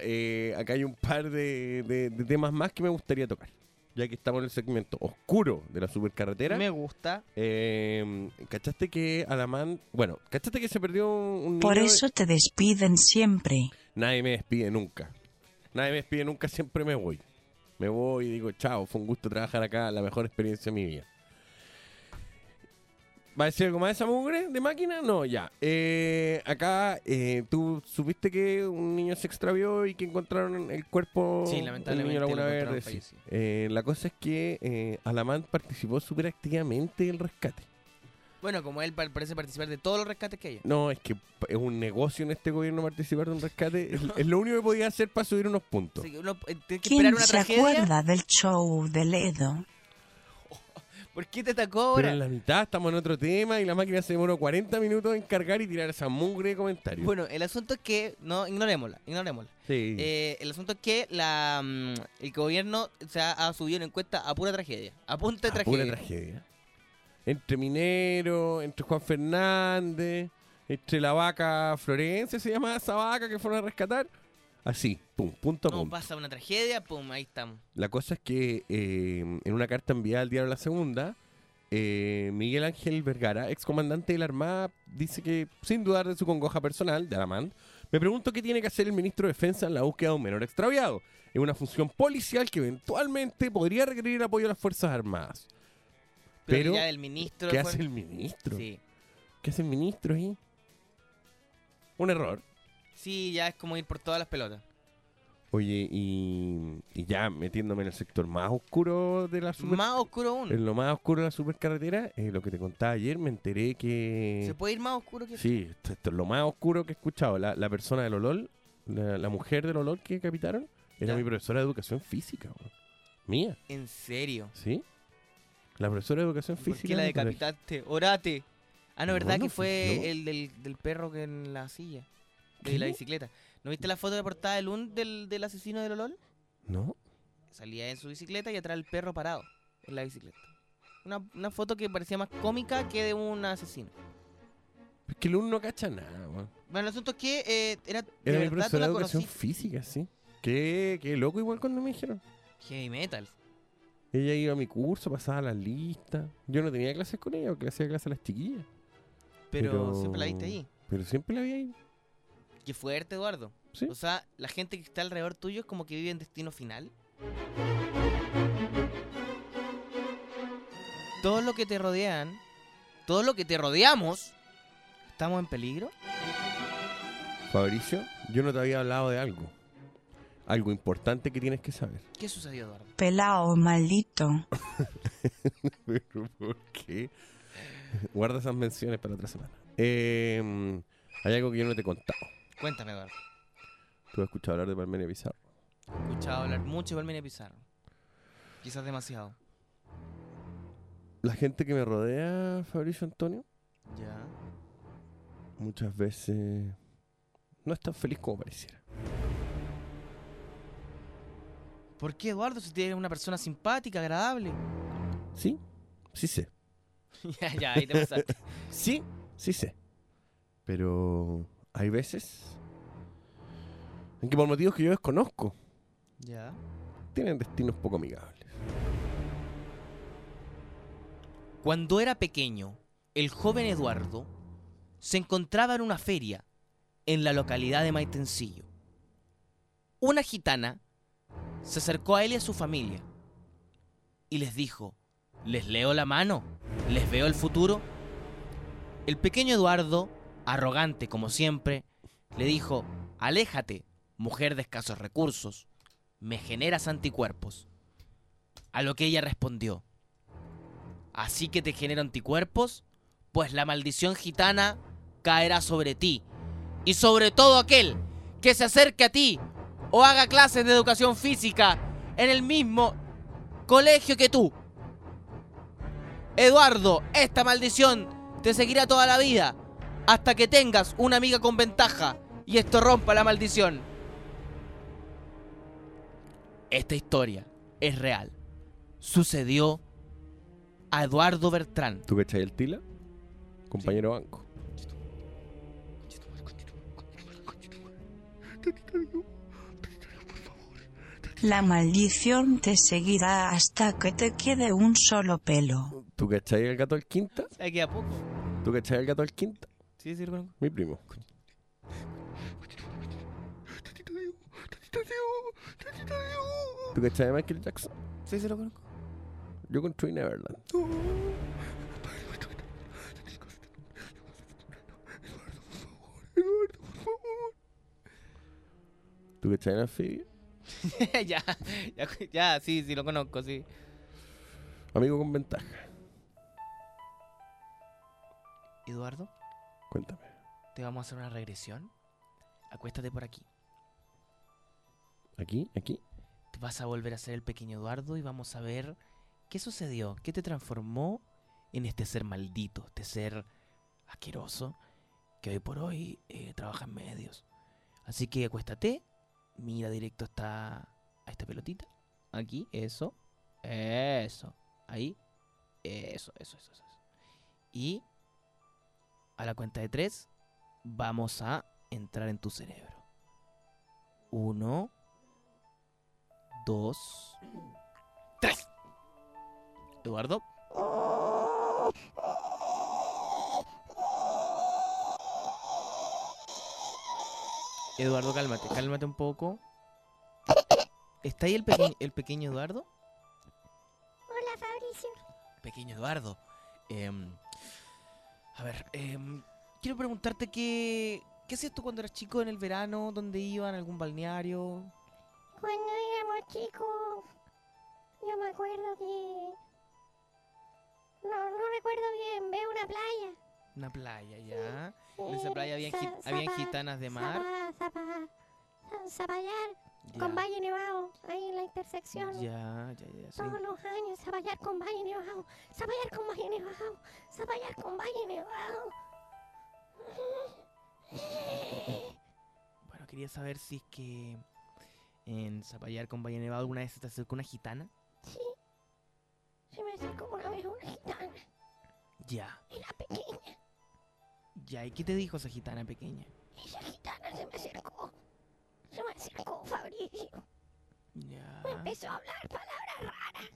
Eh, acá hay un par de, de- de temas más que me gustaría tocar. Ya que estamos en el segmento oscuro de la supercarretera. Me gusta. Eh, ¿Cachaste que Alamán... Bueno, ¿cachaste que se perdió un, un Por eso te despiden siempre. Nadie me despide nunca. Nadie me despide nunca, siempre me voy. Me voy y digo, chao, fue un gusto trabajar acá, la mejor experiencia de mi vida. ¿Va a decir algo más de esa mugre de máquina? No, ya. Eh, acá, eh, ¿tú supiste que un niño se extravió y que encontraron el cuerpo Sí, del lamentablemente niño Laguna lo encontraron Verde? Sí. Eh, la cosa es que eh, Alamán participó súper activamente en el rescate. Bueno, como él pa- parece participar de todos los rescates que hay. No, es que es un negocio en este gobierno participar de un rescate. Es, es lo único que podía hacer para subir unos puntos. Que uno eh, que ¿Quién una se tragedia. acuerda del show de Ledo? ¿Por qué te atacó Pero ahora? en la mitad estamos en otro tema y la máquina se demoró 40 minutos en cargar y tirar esa mugre de comentarios. Bueno, el asunto es que, no, ignorémosla, ignorémosla. sí. Eh, el asunto es que la, mm, el gobierno se ha, ha subido en encuesta a pura tragedia. A punta de pura tragedia. tragedia. Entre Minero, entre Juan Fernández, entre la vaca Florencia, se llama esa vaca que fueron a rescatar. Así, pum, punto a No punto. pasa una tragedia, pum, ahí estamos. La cosa es que eh, en una carta enviada al diario La Segunda, eh, Miguel Ángel Vergara, excomandante de la Armada, dice que, sin dudar de su congoja personal, de Alamán, me pregunto qué tiene que hacer el ministro de Defensa en la búsqueda de un menor extraviado. Es una función policial que eventualmente podría requerir el apoyo de las Fuerzas Armadas. Pero, Pero, ya del ministro. ¿qué fue- hace el ministro? Sí. ¿Qué hace el ministro ahí? Un error. Sí, ya es como ir por todas las pelotas. Oye, y, y ya metiéndome en el sector más oscuro de la super... Más oscuro aún. En lo más oscuro de la supercarretera, eh, lo que te contaba ayer, me enteré que... ¿Se puede ir más oscuro que? Sí, esto, esto es lo más oscuro que he escuchado. La, la persona del Olol, la, la mujer del Olol que capitaron, era Ya. mi profesora de educación física. weón. Mía, ¿En serio? ¿sí? La profesora de educación ¿Por física. qué la decapitaste? Orate. Ah, no, ¿verdad no que fue el del, del perro que en la silla? De la bicicleta. ¿No viste la foto de portada del, un, del, del asesino del Olol? No, Salía en su bicicleta y atrás el perro parado en la bicicleta. Una, una foto que parecía más cómica que de un asesino. es que el uno no cacha nada. weón. Bueno, el asunto es que eh, era, de Era mi verdad tú profesora la de educación conociste. física, sí. Qué, qué loco igual cuando me dijeron. Heavy metal. Ella iba a mi curso, pasaba las listas. Yo no tenía clases con ella porque hacía clases a las chiquillas. Pero, siempre la viste ahí. Pero siempre la vi ahí. Qué fuerte, Eduardo. Sí. O sea, la gente que está alrededor tuyo es como que vive en destino final. Todo lo que te rodean, todo lo que te rodeamos, ¿estamos en peligro? Fabricio, yo no te había hablado de algo. Algo importante que tienes que saber. ¿Qué sucedió, Eduardo? Pelao maldito. ¿Pero por qué? Guarda esas menciones para otra semana. Eh, hay algo que yo no te he contado. Cuéntame, Eduardo. ¿Tú has escuchado hablar de Palmenia Pizarro? He escuchado hablar mucho de Palmenia Pizarro. Quizás demasiado. La gente que me rodea, Fabricio Antonio, Ya. muchas veces no es tan feliz como pareciera. ¿Por qué, Eduardo? Si tienes una persona simpática, agradable. ¿Sí? Sí sé. ya, ya, ahí te pasaste. Sí, sí sé. Pero hay veces en que por motivos que yo desconozco, tienen destinos poco amigables. Cuando era pequeño, el joven Eduardo se encontraba en una feria en la localidad de Maitencillo. Una gitana se acercó a él y a su familia y les dijo, ¿les leo la mano? ¿Les veo el futuro? El pequeño Eduardo, arrogante como siempre, le dijo, aléjate, mujer de escasos recursos, me generas anticuerpos. A lo que ella respondió, ¿Así que te genero anticuerpos? Pues la maldición gitana caerá sobre ti. Y sobre todo aquel que se acerque a ti o haga clases de educación física en el mismo colegio que tú. Eduardo, esta maldición te seguirá toda la vida hasta que tengas una amiga con ventaja y esto rompa la maldición. Esta historia es real. Sucedió a Eduardo Bertrán. ¿Tú cachai el Tila? Compañero banco. La maldición te seguirá hasta que te quede un solo pelo. ¿Tú cachai el gato al quinta? Aquí a poco. ¿Tú cachai el gato al quinta? Sí, sí, lo conozco. Mi primo. ¿Tú cachai de Michael Jackson? Sí, sí, lo conozco. Yo construí Neverland. ¿Tú cachai de anfibio? ya, ya, ya, sí, sí, lo conozco, sí. Amigo con ventaja. Eduardo, Cuéntame. te vamos a hacer una regresión. Acuéstate por aquí. ¿Aquí? ¿Aquí? Te vas a volver a ser el pequeño Eduardo y vamos a ver qué sucedió, qué te transformó en este ser maldito, este ser asqueroso que hoy por hoy eh, trabaja en medios. Así que acuéstate, mira directo hasta a esta pelotita. Aquí, eso, eso, ahí, eso, eso, eso, eso. Y a la cuenta de tres vamos a entrar en tu cerebro. Uno, dos, tres. Eduardo. Eduardo, cálmate, cálmate un poco. ¿Está ahí el, peque- el pequeño Eduardo? Hola, Fabricio. Pequeño Eduardo. em, a ver, em, quiero preguntarte qué, qué hacías tú cuando eras chico en el verano, dónde iban, algún balneario. Cuando éramos chicos, yo me acuerdo que... No, no recuerdo bien, veo una playa. Una playa, ya. En Eh, esa playa habían, za- gi- habían gitanas de mar. Zapa, zapa, za- Zapallar, Con Valle Nevado, ahí en la intersección. Ya, ya, ya. sí. Todos los años, Zapallar con Valle Nevado, Zapallar con Valle Nevado, Zapallar con Valle Nevado. Bueno, quería saber si es que en Zapallar con Valle Nevado alguna vez se te acercó una gitana. Sí, se me acercó una vez una gitana, Ya, era pequeña. ya. ¿Y qué te dijo esa gitana pequeña? Esa gitana se me acercó, se me acercó Fabricio. Ya. Me empezó a hablar palabras raras.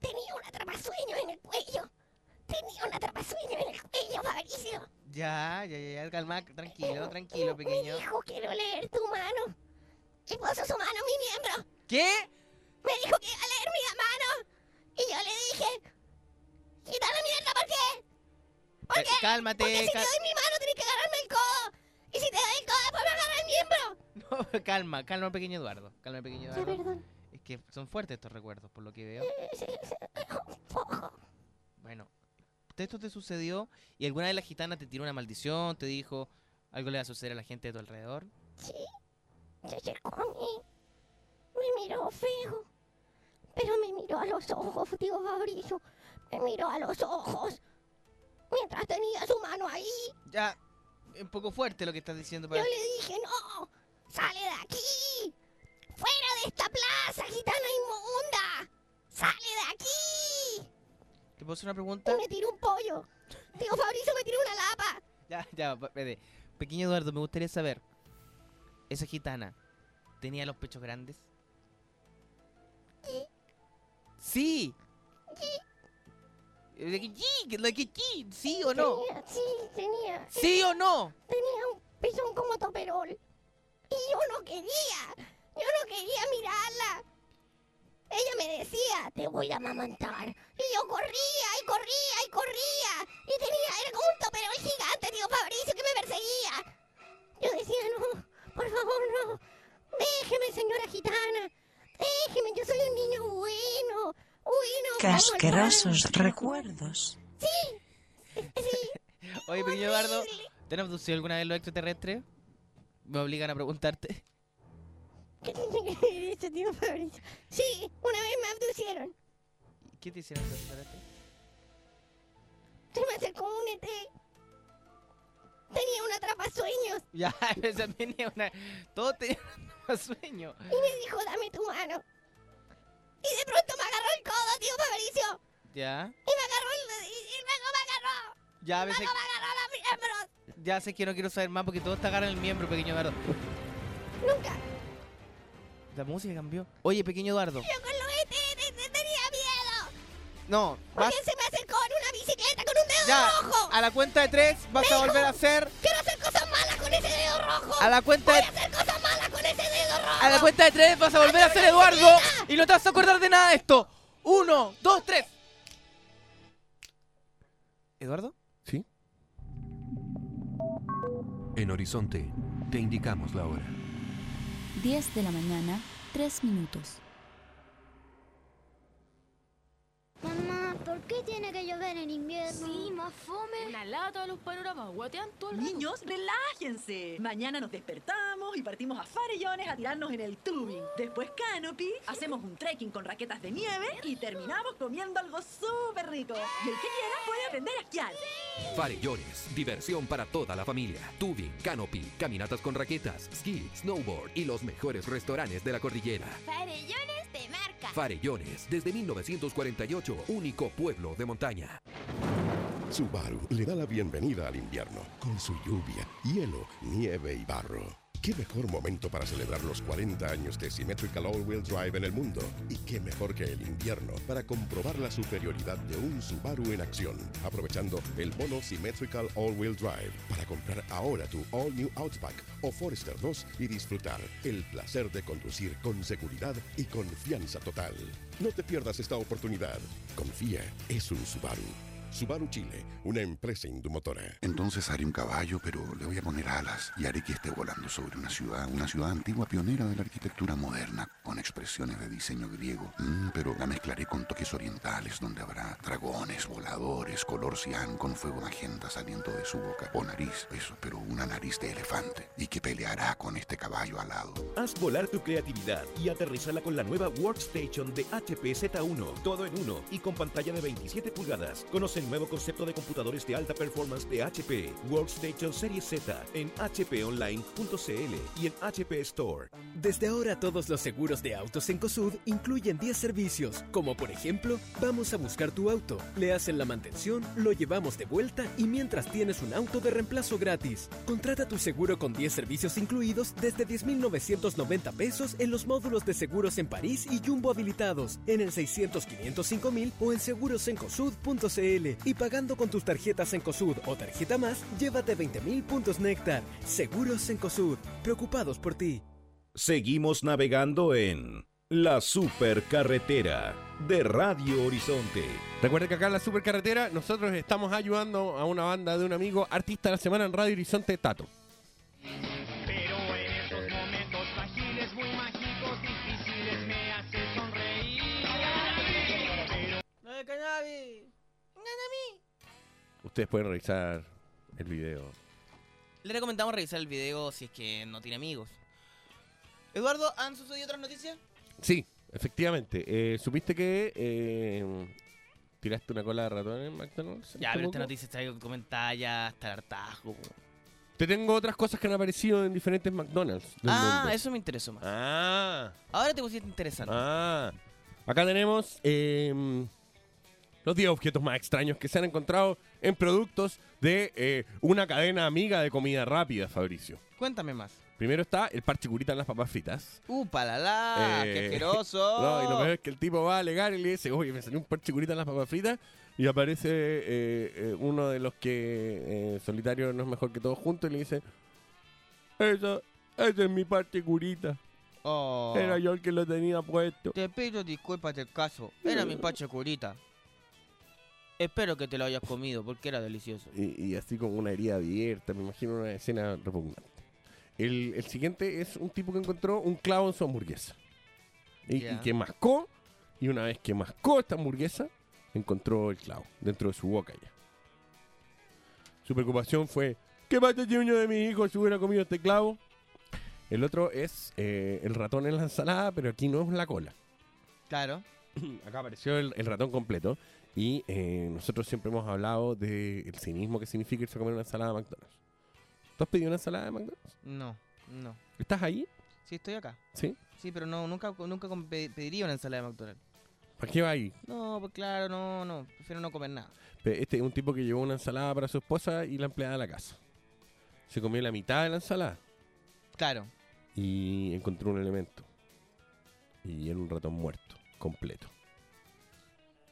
Tenía un atrapasueño en el cuello. Tenía un atrapasueño en el cuello, Fabricio. Ya, ya, ya, ya, calma, tranquilo, tranquilo, pequeño. Me dijo, quiero leer tu mano. Y puso su mano en mi miembro. ¿Qué? Me dijo que iba a leer mi mano. Y yo le dije, quítame mierda, ¿por qué? ¿Por Eh, qué? cálmate, Porque si cal- te doy mi mano, tienes que agarrarme el codo. Y si te doy el codo, después me agarra el miembro. Calma, calma, pequeño Eduardo. Calma, pequeño Ya, Eduardo. perdón. Es que son fuertes estos recuerdos, por lo que veo. Bueno, esto te sucedió y alguna de las gitanas te tiró una maldición, te dijo algo le va a suceder a la gente de tu alrededor. Sí, se acercó a mí. Me miró feo. Pero me miró a los ojos, tío Fabricio. Me miró a los ojos. Mientras tenía su mano ahí. Ya, un poco fuerte lo que estás diciendo, Yo pero... le dije, no, sale de aquí. Fuera de esta plaza, gitana inmunda. Sale de aquí. ¿Te puedo hacer una Y pregunta? me tiró un pollo. Tío Fabricio me tiró una lapa. Ya, ya, espérate. Pequeño Eduardo, me gustaría saber, ¿esa gitana tenía los pechos grandes? Que sí, que sí, ¿Sí o no? Tenía, sí, tenía. ¿Sí o no? Tenía un pezón como toperol. Y yo no quería. Yo no quería mirarla. Ella me decía, te voy a amamantar. Y yo corría y corría y corría. Y tenía, era como un toperol gigante, tío Fabricio, que me perseguía. Yo decía, no, por favor, no. Déjeme, señora gitana. Déjeme, yo soy un niño bueno. Bueno. Qué el asquerosos pan. recuerdos. Oye, pequeño Eduardo, ¿te han abducido alguna vez los extraterrestres? Me obligan a preguntarte. ¿Qué tiene que ver eso, tío Fabricio? Sí, una vez me abducieron. ¿Qué te hicieron los extraterrestres? Se me acercó un ET. Tenía un atrapasueños Ya, esa tenía una... Todo tenía un sueño. y me dijo, dame tu mano. Y de pronto me agarró el codo, tío Fabricio. Ya, Y me agarró el... Y, y luego me agarró. ya a veces... Luego me agarró la miembros. Ya sé que no quiero saber más porque todos te agarran el miembro, pequeño Eduardo. Nunca. La música cambió. Oye, pequeño Eduardo. Yo con los ET te- te- tenía miedo. No, vas... Porque se me acercó en una bicicleta con un dedo Ya, rojo. a la cuenta de tres vas a volver a hacer... Quiero hacer cosas malas con ese dedo rojo. A la cuenta de... Voy a hacer cosas malas con ese dedo rojo. A la cuenta de tres vas a volver a ser Eduardo y no te vas a acordar de nada de esto. Uno, dos, tres. ¿Eduardo? En Horizonte, te indicamos la hora. 10 de la mañana, 3 minutos. Mamá, ¿por qué tiene que llover en invierno? Sí, más fome. Una lata de los panoramas, guatean todo el rato. Niños, relájense. Mañana nos despertamos y partimos a Farellones a tirarnos en el tubing. Después Canopy, hacemos un trekking con raquetas de nieve y terminamos comiendo algo súper rico. Y el que quiera puede aprender a esquiar. Farellones, diversión para toda la familia. Tubing, canopy, caminatas con raquetas, ski, snowboard y los mejores restaurantes de la cordillera. Farellones de marca. Farellones, desde 1948, único pueblo de montaña. Subaru le da la bienvenida al invierno con su lluvia, hielo, nieve y barro. ¿Qué mejor momento para celebrar los 40 años de Symmetrical All-Wheel Drive en el mundo? ¿Y qué mejor que el invierno para comprobar la superioridad de un Subaru en acción? Aprovechando el bono Symmetrical All-Wheel Drive para comprar ahora tu All New Outback o Forester 2 y disfrutar el placer de conducir con seguridad y confianza total. No te pierdas esta oportunidad. Confía, es un Subaru. Subaru Chile, una empresa indumotora. Entonces haré un caballo, pero le voy a poner alas y haré que esté volando sobre una ciudad, una ciudad antigua pionera de la arquitectura moderna, con expresiones de diseño griego. Mm, pero la mezclaré con toques orientales, donde habrá dragones, voladores, color cian con fuego magenta saliendo de su boca. O nariz, eso, pero una nariz de elefante. Y que peleará con este caballo alado. Haz volar tu creatividad y aterrizala con la nueva Workstation de HP Z1. Todo en uno y con pantalla de 27 pulgadas. Conoce el nuevo concepto de computadores de alta performance de HP. Workstation Series Z en hponline.cl y en HP Store. Desde ahora todos los seguros de autos en COSUD incluyen 10 servicios, como por ejemplo, vamos a buscar tu auto, le hacen la mantención, lo llevamos de vuelta y mientras tienes un auto de reemplazo gratis. Contrata tu seguro con 10 servicios incluidos desde 10.990 pesos en los módulos de seguros en París y Jumbo habilitados, en el 600 505 mil o en segurosencosud.cl y pagando con tus tarjetas en COSUD o tarjeta más, llévate 20.000 puntos Néctar. Seguros en COSUD, preocupados por ti. Seguimos navegando en La Supercarretera de Radio Horizonte. Recuerden que acá en la supercarretera nosotros estamos ayudando a una banda de un amigo artista de la semana en Radio Horizonte Tato. Pero Ustedes pueden revisar el video. Le recomendamos revisar el video si es que no tiene amigos. Eduardo, ¿han sucedido otras noticias? Sí, efectivamente. Eh, ¿Supiste que eh, tiraste una cola de ratón en McDonald's? Ya, pero esta noticia está comentada ya hasta el hartazgo. Te tengo otras cosas que han aparecido en diferentes McDonald's. del Ah, mundo. eso me interesó más. Ah. Ahora te pusiste interesante. Ah. Acá tenemos eh, los 10 objetos más extraños que se han encontrado en productos de eh, una cadena amiga de comida rápida, Fabricio. Cuéntame más. Primero está el parche curita en las papas fritas. ¡Upa, la la! Eh, ¡Qué asqueroso! No, y lo peor es que el tipo va a alegar y le dice, oye, me salió un parche curita en las papas fritas. Y aparece eh, eh, uno de los que solitario no es mejor que todos juntos y le dice, esa, ese es mi parche curita. Oh. Era yo el que lo tenía puesto. Te pido disculpas del caso. Era mi pache curita. Espero que te lo hayas comido porque era delicioso. Y, y así como una herida abierta, me imagino una escena repugnante. El, el siguiente es un tipo que encontró un clavo en su hamburguesa. Y, que mascó, y una vez que mascó esta hamburguesa, encontró el clavo dentro de su boca ya. Su preocupación fue, ¿qué pasa si uno de mis hijos se hubiera comido este clavo? El otro es eh, el ratón en la ensalada, pero aquí no es la cola. Claro. Acá apareció el, el ratón completo. Y eh, nosotros siempre hemos hablado del cinismo que significa irse a comer una ensalada de McDonald's. ¿Tú has pedido una ensalada de McDonald's? No, no. ¿Estás ahí? Sí, estoy acá. ¿Sí? Sí, pero no, nunca, nunca pediría una ensalada de McDonald's. ¿Para qué va ahí? No, pues claro, no, no. Prefiero no comer nada. Este es un tipo que llevó una ensalada para su esposa y la empleada de la casa. Se comió la mitad de la ensalada Claro. y encontró un elemento. Y era un ratón muerto, completo.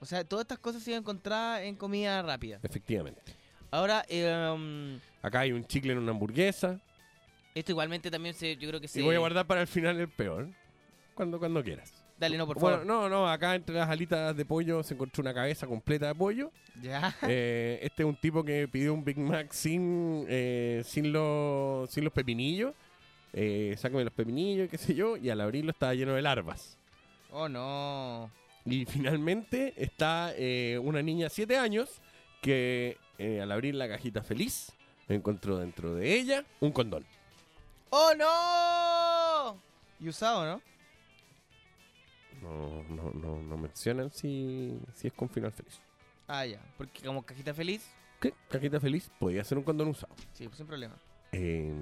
O sea, todas estas cosas se iban a encontrar en comida rápida. Efectivamente. Ahora, eh, um, Acá hay un chicle en una hamburguesa. esto igualmente también se, yo creo que se... Y voy a guardar para el final el peor. Cuando, cuando quieras. Dale, no, por Bueno, favor. no, no, acá entre las alitas de pollo se encontró una cabeza completa de pollo. Ya. Eh, este es un tipo que pidió un Big Mac sin, eh, sin, los, sin los pepinillos. Eh, sácame los pepinillos, qué sé yo, y al abrirlo estaba lleno de larvas. Oh, no. Y finalmente está eh, una niña de 7 años que eh, al abrir la cajita feliz encontró dentro de ella un condón. ¡Oh, no! Y usado, ¿no? No, no, no, no mencionan si, si es con final feliz. Ah, ya. Porque como cajita feliz, ¿Qué? Cajita feliz podía ser un condón usado. sí, pues sin problema. Eh,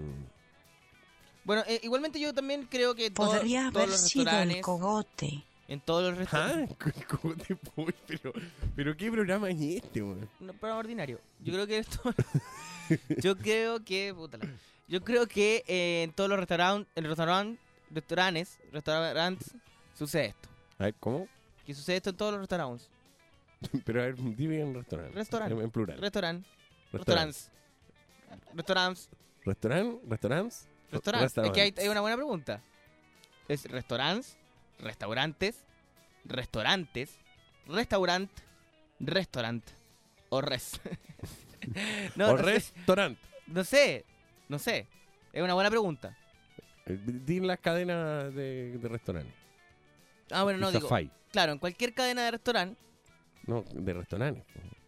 Bueno, eh, igualmente yo también creo que todo- Podría todos haber los sido el cogote. en todos los restaurantes, Ah, ¿cómo te voy? Pero, pero ¿qué programa es este, weón? no, programa ordinario. Yo creo que esto, yo creo que, puta la- yo creo que eh, en todos los restaurantes, en restaurantes, restaurantes, sucede esto. A ver, ¿cómo? Que sucede esto en todos los restaurantes. Pero a ver, dime en restaurante. Restaurante. En, en plural. Restaurant. Restaurante. Restaurantes. Restaurantes. ¿Restaurant? ¿Restaurantes? Restaurantes. Es que hay, hay una buena pregunta. Es restaurantes, restaurantes, restaurantes, restaurant, restaurant o res. o sé. restaurante. No sé, no sé. Es una buena pregunta. Eh, Di las cadenas de, de restaurantes. Ah, bueno, no digo. Fai. Claro, en cualquier cadena de restaurante, No, de restaurantes.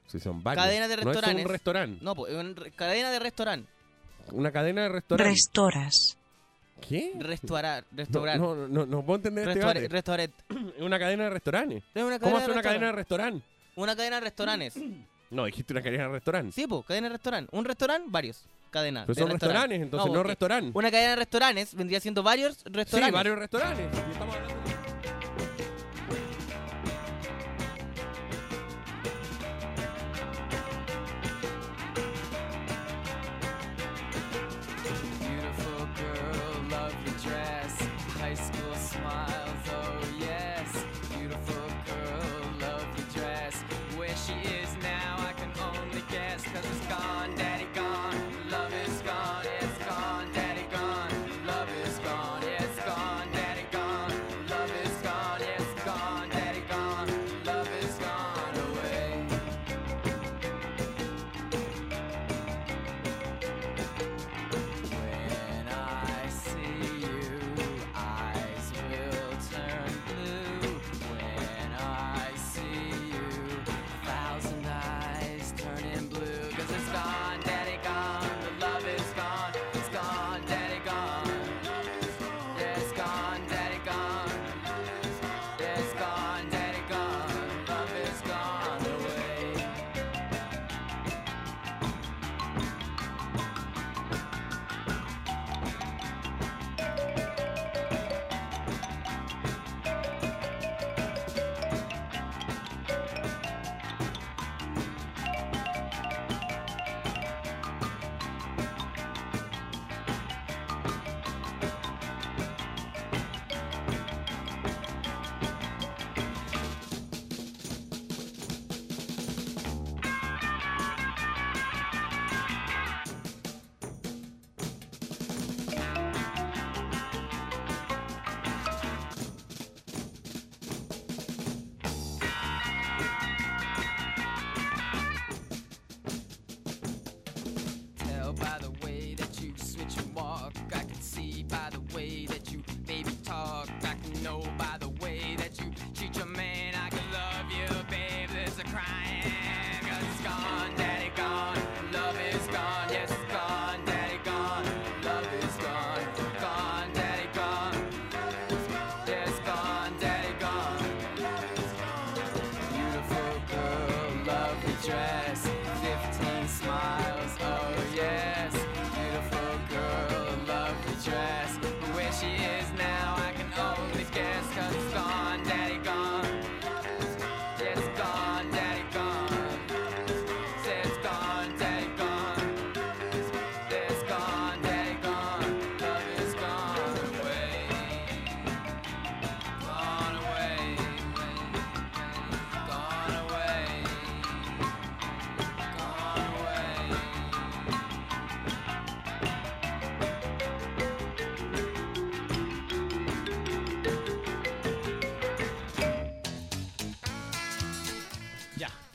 Si son varios. cadena de No es restaurantes. un restaurante. No, pues, cadena de restaurante. Una cadena de restaurantes. Restoras. ¿Qué? Restaurar, No, restaurar. no, no, no, no puedo entender este Restaur- debate. restaurant. Es una cadena de restaurantes. Es una ¿Cómo cadena hace de una cadena de restaurante. restaurante? Una cadena de restaurantes. No, dijiste una cadena de restaurante. Sí, pues, cadena de restaurante. Un restaurante, varios. Cadena. Pero de son restaurante. restaurantes, entonces, no porque restaurantes. Una cadena de restaurantes vendría siendo varios restaurantes. Sí, varios restaurantes. Y estamos hablando- Beautiful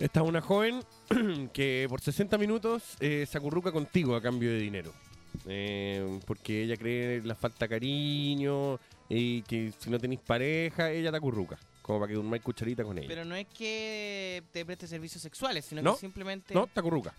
Esta es una joven que por 60 minutos eh, se acurruca contigo a cambio de dinero. Eh, porque ella cree que le falta cariño y que si no tenéis pareja, ella te acurruca. como para que durmáis cucharita con ella. Pero no es que te preste servicios sexuales, sino no, que simplemente... no, te acurruca.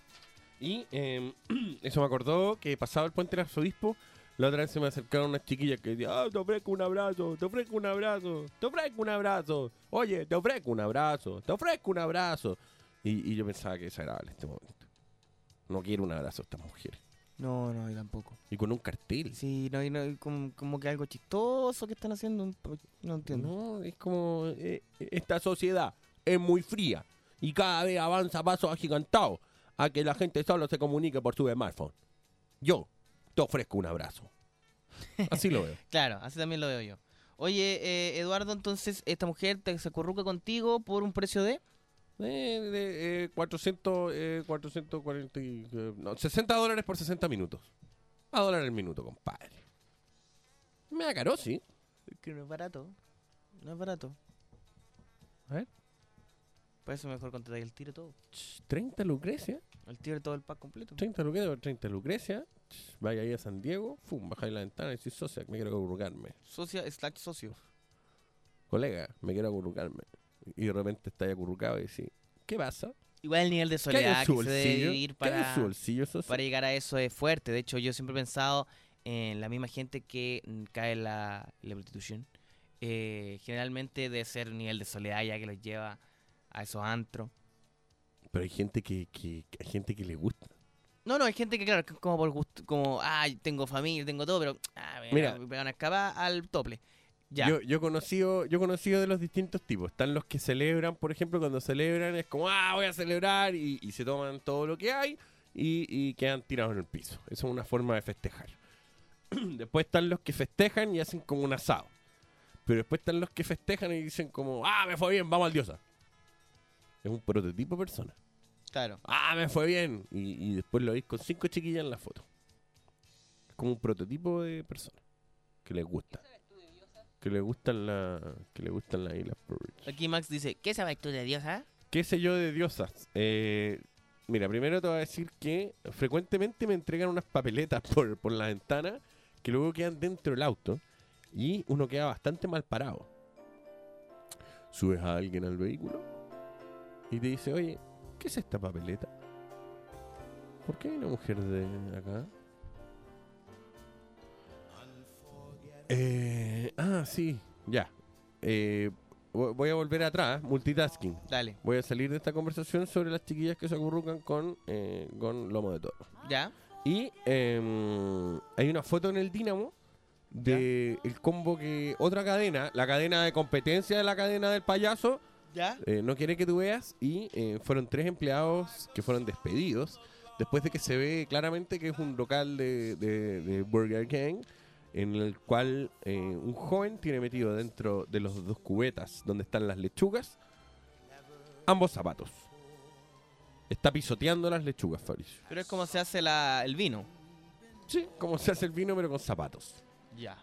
Y eh, eso me acordó que pasado el puente del arzobispo, la otra vez se me acercaron unas chiquillas que decían, ah, te ofrezco un abrazo, te ofrezco un abrazo, te ofrezco un abrazo, oye, te ofrezco un abrazo, te ofrezco un abrazo. Y, y yo pensaba que es agradable este momento. No quiero un abrazo a estas mujeres. No, no, yo tampoco. Y con un cartel. Sí, no, y no, y como, como que algo chistoso que están haciendo. No entiendo. No, es como eh, esta sociedad es muy fría y cada vez avanza a pasos agigantados a que la gente solo se comunique por su smartphone. Yo te ofrezco un abrazo. Así lo veo. Claro, así también lo veo yo. Oye, eh, Eduardo, entonces, esta mujer te, se acurruca contigo por un precio de... Eh, de, eh, 400, eh, 440, y, eh, no, 60 dólares por 60 minutos. A dólar el minuto, compadre. Me da caro, sí. Que no es barato. No es barato. A ver. Por eso mejor contratar el tiro todo. 30 Lucrecia. El tiro todo el pack completo. 30 Lucrecia por 30 Lucrecia. Ch, Vaya ahí a San Diego. Fum, bajáis la ventana y decís, socia, me quiero acurrucarme. Socia slash socio. Colega, me quiero acurrucarme. Y de repente está ahí acurrucado y decís, ¿qué pasa? Igual el nivel de ¿Qué hay en soledad que se debe en para, llegar a eso es fuerte. De hecho, yo siempre he pensado en la misma gente que cae en la, prostitución. Eh, generalmente debe ser un nivel de soledad ya que los lleva a esos antros. Pero hay gente que, que, hay gente que le gusta. No, no, hay gente que, claro, como por gusto, como, ay, tengo familia, tengo todo, pero, ah, Mira. me pegan a escapar al tople. Ya. Yo, yo conocido, yo conocido de los distintos tipos. Están los que celebran, por ejemplo, cuando celebran es como, ah, voy a celebrar y, y se toman todo lo que hay y, y quedan tirados en el piso. Esa es una forma de festejar. después están los que festejan y hacen como un asado. Pero después están los que festejan y dicen como, ah, me fue bien, vamos al diosa. Es un prototipo de persona. Claro. Ah, me fue bien. Y, y después lo veis con cinco chiquillas en la foto. Es como un prototipo de persona que les gusta. Que le gustan la, que le gustan las islas. Aquí Max dice, ¿qué sabes tú de Dios, ah? ¿Qué sé yo de diosas? Eh, mira, primero te voy a decir que frecuentemente me entregan unas papeletas por, por la ventana que luego quedan dentro del auto y uno queda bastante mal parado. Subes a alguien al vehículo y te dice, oye, ¿qué es esta papeleta? ¿Por qué hay una mujer de acá? Eh, ah, sí, ya. Eh, vo- voy a volver atrás, multitasking. Dale. Voy a salir de esta conversación sobre las chiquillas que se acurrucan con, eh, con lomo de toro. ¿Ya? Y em, hay una foto en el Dínamo de el combo que otra cadena, la cadena de competencia de la cadena del payaso, ¿Ya? eh, no quiere que tú veas y eh, fueron tres empleados que fueron despedidos después de que se ve claramente que es un local de, de- de Burger King en el cual eh, un joven tiene metido dentro de los dos cubetas donde están las lechugas ambos zapatos. Está pisoteando las lechugas, Fabricio. Pero es como se hace la, el vino. Sí, como se hace el vino pero con zapatos. Ya.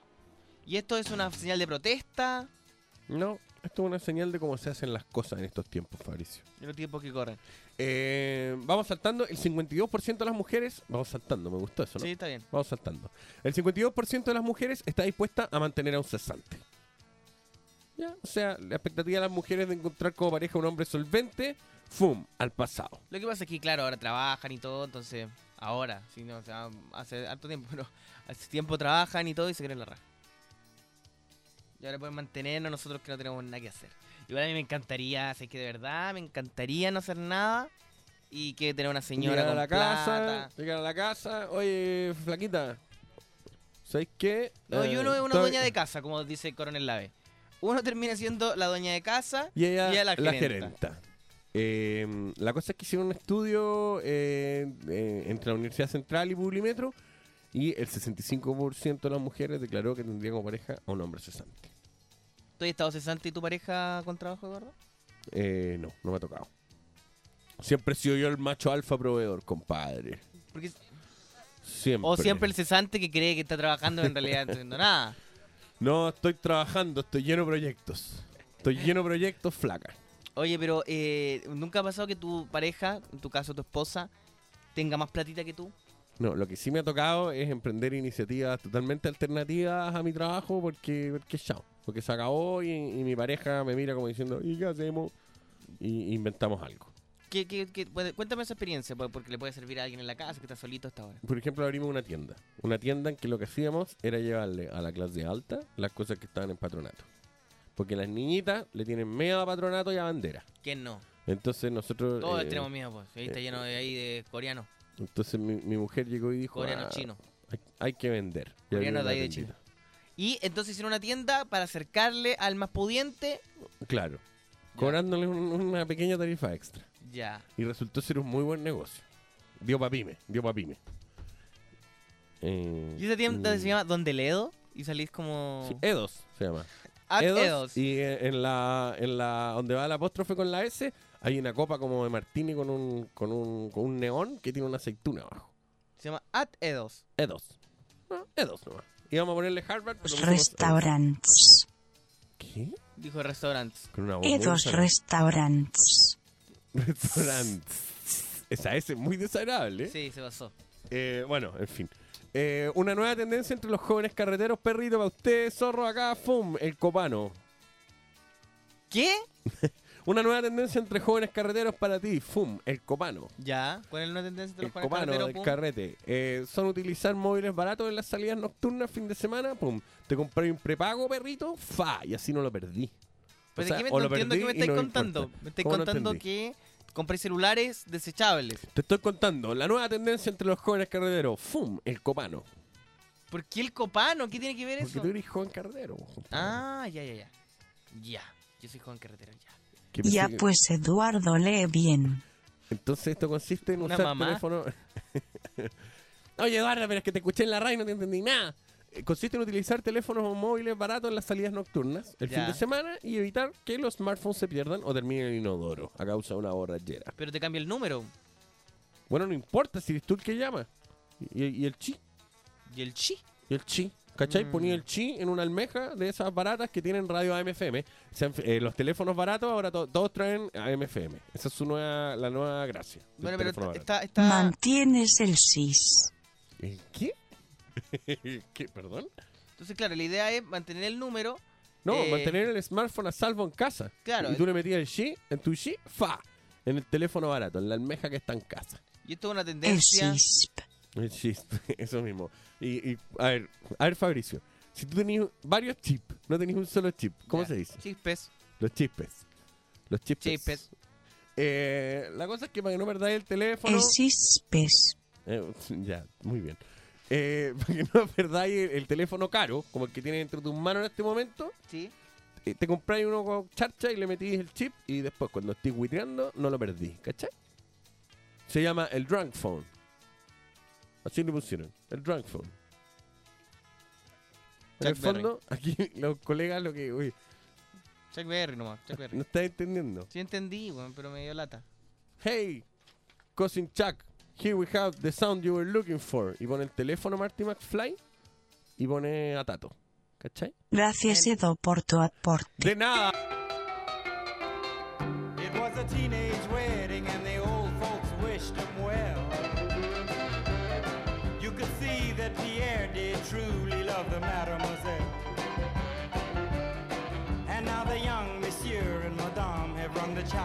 ¿Y esto es una señal de protesta? No, esto es una señal de cómo se hacen las cosas en estos tiempos, Fabricio. De los tiempos que corren. Eh, vamos saltando, el 52% de las mujeres, vamos saltando, me gustó eso, ¿no? Sí, está bien. Vamos saltando. El 52% de las mujeres está dispuesta a mantener a un cesante. Ya, o sea, la expectativa de las mujeres de encontrar como pareja un hombre solvente, ¡fum! al pasado. Lo que pasa es que, claro, ahora trabajan y todo, entonces, ahora, sí, no, o sea, hace harto tiempo, pero hace tiempo trabajan y todo y se quieren la raja. Y ahora pueden mantenernos nosotros que no tenemos nada que hacer. Igual a mí me encantaría, sé que de verdad, me encantaría no hacer nada y que tener una señora Llegar con a la plata. casa, llegar a la casa, oye, flaquita, ¿sabes qué? No, y Eh, uno es una dueña de casa, como dice Coronel Lave. Uno termina siendo la dueña de casa Y ella, la, la, gerenta. gerenta. Eh, la cosa es que hicieron un estudio eh, eh, entre la Universidad Central y Publimetro y el 65% de las mujeres declaró que tendría como pareja a un hombre cesante. ¿Tú has estado cesante y tu pareja con trabajo, Eduardo? Eh, no, no me ha tocado. Siempre he sido yo el macho alfa proveedor, compadre. Porque, Siempre. o siempre el cesante que cree que está trabajando en realidad no haciendo nada. No, estoy trabajando, estoy lleno de proyectos. Estoy lleno de proyectos flacas. Oye, pero eh, ¿nunca ha pasado que tu pareja, en tu caso tu esposa, tenga más platita que tú? No, lo que sí me ha tocado es emprender iniciativas totalmente alternativas a mi trabajo porque, porque chao. Porque se acabó y, y mi pareja me mira como diciendo, ¿y qué hacemos? Y inventamos algo. ¿Qué, qué, qué- cuéntame esa experiencia, porque le puede servir a alguien en la casa que está solito hasta ahora. Por ejemplo, abrimos una tienda. Una tienda en que lo que hacíamos era llevarle a la clase alta las cosas que estaban en patronato. Porque las niñitas le tienen miedo a patronato y a bandera. ¿Quién no? Entonces nosotros... Todos eh, tenemos miedo, pues. Ahí está eh, lleno de ahí de coreanos. Entonces mi, mi mujer llegó y dijo... Coreano, "Ah, chino. Hay, hay que vender. Coreano de ahí de tiendita. Y entonces hicieron una tienda para acercarle al más pudiente. Claro. Cobrándole un- una pequeña tarifa extra. Ya. Y resultó ser un muy buen negocio. Dio pa' pyme, dio pa' pyme. Eh, Y esa tienda mm, se llama Donde Ledo. Y salís como. sí, Edos se llama. At Edos. Y eh, en la, en la donde va el apóstrofe con la S, hay una copa como de martini con un, con un, con un neón que tiene una aceituna abajo. Se llama At Edos. Edos. Ah, Edos nomás. Y vamos a ponerle Harvard, pero pusimos Restaurants. ¿Qué? Dijo restaurantes. Con una voz Edos desagradable. restaurants. Restaurantes. Esa es muy desagradable. ¿eh? Sí, se pasó. Eh, bueno, en fin. Eh, una nueva tendencia entre los jóvenes carreteros, perrito, para usted, zorro, acá, ¡fum! El copano. ¿Qué? una nueva tendencia entre jóvenes carreteros para ti, ¡fum! El copano. Ya. ¿Cuál es la tendencia de El los jóvenes copano carreteros, del carrete. Eh, son utilizar móviles baratos en las salidas nocturnas, fin de semana, ¡pum! Te compré un prepago, perrito, ¡fa! Y así no lo perdí. Pero O sea, ¿de qué me, o no lo entiendo qué me estáis no contando? importa. Me estáis ¿Cómo no contando que compré celulares desechables. Te estoy contando, la nueva tendencia entre los jóvenes carreteros, ¡fum! El copano. ¿Por qué el copano? ¿Qué tiene que ver Porque eso? tú eres joven carretero. Ah, ya, ya, ya. Ya. Yo soy joven carretero, ya. Ya pues Eduardo lee bien. Entonces esto consiste en ¿Una usar mamá? teléfono. Oye, Eduardo, pero es que te escuché en la radio y no te entendí nada. Eh, Consiste en utilizar teléfonos móviles baratos en las salidas nocturnas el fin de semana y evitar que los smartphones se pierdan o terminen en el inodoro a causa de una borrachera. Pero te cambia el número. Bueno, no importa si eres tú el que llama. Y, y el chi. ¿Y el chi? Y el chi. ¿Cachai? Mm. Ponía el chi en una almeja de esas baratas que tienen radio AM/FM. Eh, los teléfonos baratos ahora to- todos traen AM/FM. Esa es su nueva, la nueva gracia. Bueno, pero está, está, Mantienes el SIS. ¿Eh, ¿Qué? ¿Qué? ¿Perdón? Entonces, claro, la idea es mantener el número. No, eh, mantener el smartphone a salvo en casa. Claro. Y tú le metías el chi en tu chi, fa, en el teléfono barato, en la almeja que está en casa. Y esto es una El tendencia. SISP. El chis, eso mismo. Y, y, a ver, a ver, Fabricio, si tú tenías varios chips, no tenías un solo chip, ¿cómo Ya, se dice? Chispes. Los chispes. Los chispes. Chispes. Eh, la cosa es que para que no perdáis el teléfono. El SISPES. Eh, ya, muy bien. Eh, para que no perdáis el, el teléfono caro, como el que tienes entre tus manos en este momento, Sí. eh, te compráis uno con charcha y le metís el chip y después cuando estés huiteando no lo perdí, ¿cachai? Se llama el drunk phone. Así le pusieron, el drunk phone. En el Berry. fondo, aquí los colegas lo que... Uy, Chuck Berry nomás. Chuck Berry. no estás entendiendo. Sí entendí, weón, pero me dio lata. Hey, cousin Chuck, here we have the sound you were looking for. Y pone el teléfono Marty McFly y pone a Tato. ¿Cachai? Gracias Edo por tu aporte. De nada.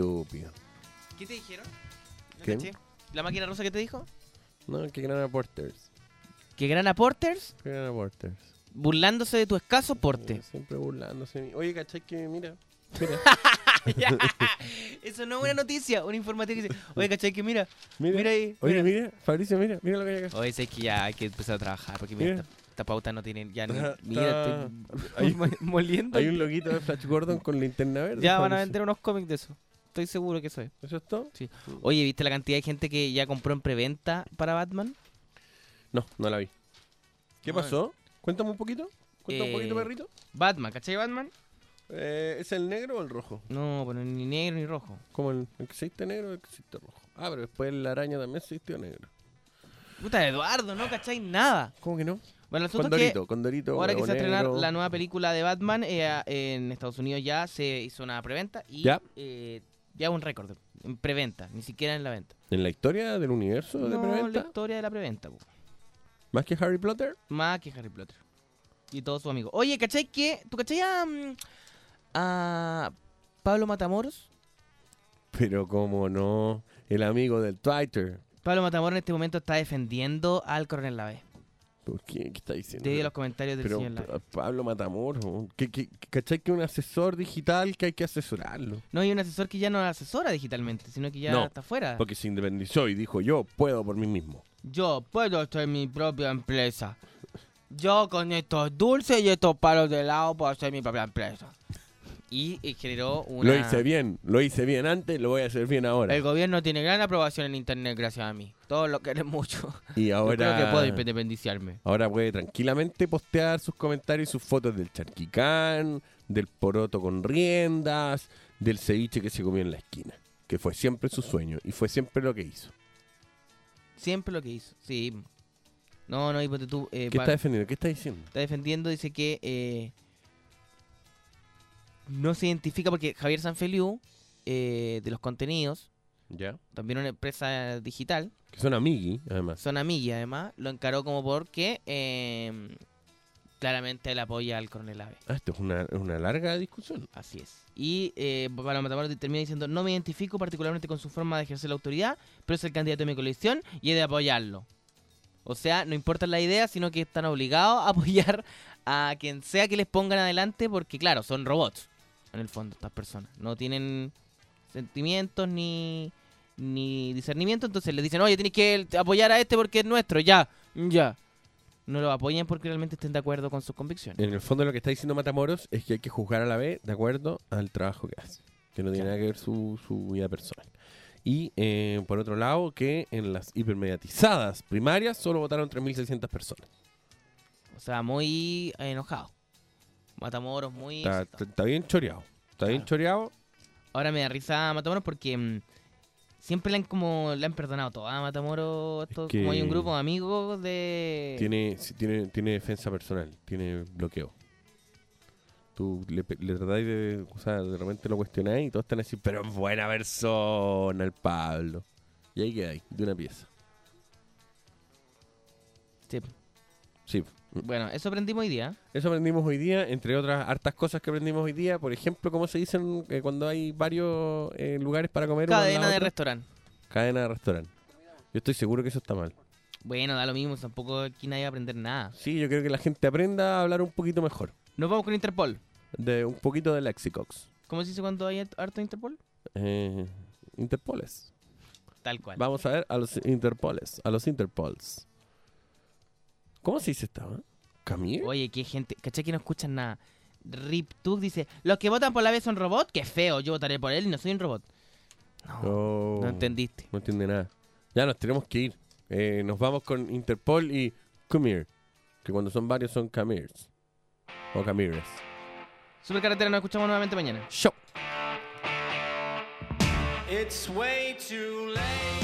Estúpido. ¿Qué te dijeron? No ¿Qué? caché. ¿La máquina rusa qué te dijo? No, que gran Porters. ¿Que gran aporters? Que gran Porters. Burlándose de tu escaso porte. Siempre burlándose. de mí. Oye, ¿cachai que mira? Mira. Ya. Eso no es una noticia, un informativo que dice, oye, ¿cachai? Que mira, Mira. mira, ahí. Oye, mira, Fabricio, mira, mira lo que hay acá. Oye, sé que ya hay que empezar a trabajar, porque mira, Mira. esta, esta pauta no tiene ya ni... Está- Mira, estoy hay, mo- moliendo. hay un loguito de Flash Gordon con linterna verde. Ya van a vender unos cómics de eso. Estoy seguro que eso es. ¿Eso es todo? Sí. Oye, ¿viste la cantidad de gente que ya compró en preventa para Batman? No, no la vi. ¿Qué pasó? Cuéntame un poquito. Cuéntame un Eh, poquito, perrito. Batman, ¿cachai Batman? Eh, ¿Es el negro o el rojo? No, bueno, ni negro ni rojo. Como el, el que existe negro el que existe rojo. Ah, pero después la araña también existió negro. Puta, Eduardo, no cachai nada. ¿Cómo que no? Bueno, el asunto es que Dorito, con Dorito. ahora que huevo se va a estrenar negro. la nueva película de Batman, eh, en Estados Unidos ya se hizo una preventa y Ya. eh, ya un récord en preventa, ni siquiera en la venta. ¿En la historia del universo de No, preventa? la historia de la preventa, po. ¿Más que Harry Potter? más que Harry Potter y todos sus amigos. Oye, ¿cachai que tú cachai a, mm, a Pablo Matamoros? Pero como no, el amigo del Twitter. Pablo Matamoros en este momento está defendiendo al coronel Lave. ¿Por qué? ¿Qué está diciendo? De los comentarios del Pero señor Pablo Matamoros, ¿qué, qué, qué- ¿cachai que un asesor digital que hay que asesorarlo? No hay un asesor que ya no asesora digitalmente, sino que ya no, está fuera. porque se independizó y dijo yo puedo por mí mismo. Yo puedo hacer mi propia empresa. Yo con estos dulces y estos palos de helado puedo hacer mi propia empresa. Y, eh, generó una... Lo hice bien, lo hice bien antes, lo voy a hacer bien ahora. El gobierno tiene gran aprobación en internet gracias a mí. Todos lo quieren mucho. Y Yo ahora creo que puedo independiciarme. Ahora puede tranquilamente postear sus comentarios y sus fotos del charquicán, del poroto con riendas, del ceviche que se comió en la esquina, que fue siempre su sueño y fue siempre lo que hizo. Siempre lo que hizo, sí. No, no, y tú... eh, ¿Qué está defendiendo? ¿Qué está diciendo? está defendiendo, dice que eh, no se identifica porque Javier Sanfeliu, eh, de los contenidos, Ya. también una empresa digital, Que son amigui, además. son amigos además, lo encaró como porque eh, claramente él apoya al coronel Ave. Ah, esto es una, una larga discusión. Así es. Y eh, Pablo Matamoros termina diciendo, no me identifico particularmente con su forma de ejercer la autoridad, pero es el candidato de mi coalición y he de apoyarlo. O sea, no importa la idea, sino que están obligados a apoyar a quien sea que les pongan adelante, porque claro, son robots, en el fondo, estas personas. No tienen sentimientos ni, ni discernimiento, entonces les dicen, oye, tienes que apoyar a este porque es nuestro, ya, ya. No lo apoyen porque realmente estén de acuerdo con sus convicciones. En el fondo lo que está diciendo Matamoros es que hay que juzgar a la vez de acuerdo al trabajo que hace, que no tiene nada que ver su, su vida personal. Y eh, por otro lado, que en las hipermediatizadas primarias solo votaron 3.600 personas. O sea, muy enojado. Matamoros muy... Está, está- está bien choreado. Está bien choreado. Ahora me da risa Matamoros porque mm, siempre le han como le han perdonado todo a Matamoros. esto- que Como hay un grupo de amigos de... Tiene, tiene, tiene defensa personal, tiene bloqueo. Tú le, le tratáis de, o sea, de repente lo cuestionáis y todos están así, pero es buena persona el Pablo. Y ahí queda ahí, de una pieza. Sí. Sí, Bueno, eso aprendimos hoy día. Eso aprendimos hoy día, entre otras hartas cosas que aprendimos hoy día. Por ejemplo, ¿cómo se dicen eh, cuando hay varios eh, lugares para comer? Cadena de restaurante. Cadena de restaurante. Yo estoy seguro que eso está mal. Bueno, da lo mismo, tampoco aquí nadie va a aprender nada. Sí, yo creo que la gente aprenda a hablar un poquito mejor. Nos vamos con Interpol. De un poquito de Lexicox. ¿Cómo se dice cuando hay harto Interpol? Eh, Interpoles. Tal cual. Vamos a ver a los Interpoles, a los Interpols. ¿Cómo se dice esta? eh? ¿Camille? Oye, qué gente. ¿Cachai que no escuchan nada? RipTug dice: Los que votan por la vez son robots. Qué feo, yo votaré por él y no soy un robot. No, no entendiste. No entiende nada. Ya nos tenemos que ir. Eh, nos vamos con Interpol y Camille. Que cuando son varios son Camirs. O Camires. Supercarretera, nos escuchamos nuevamente mañana. Show. It's way too late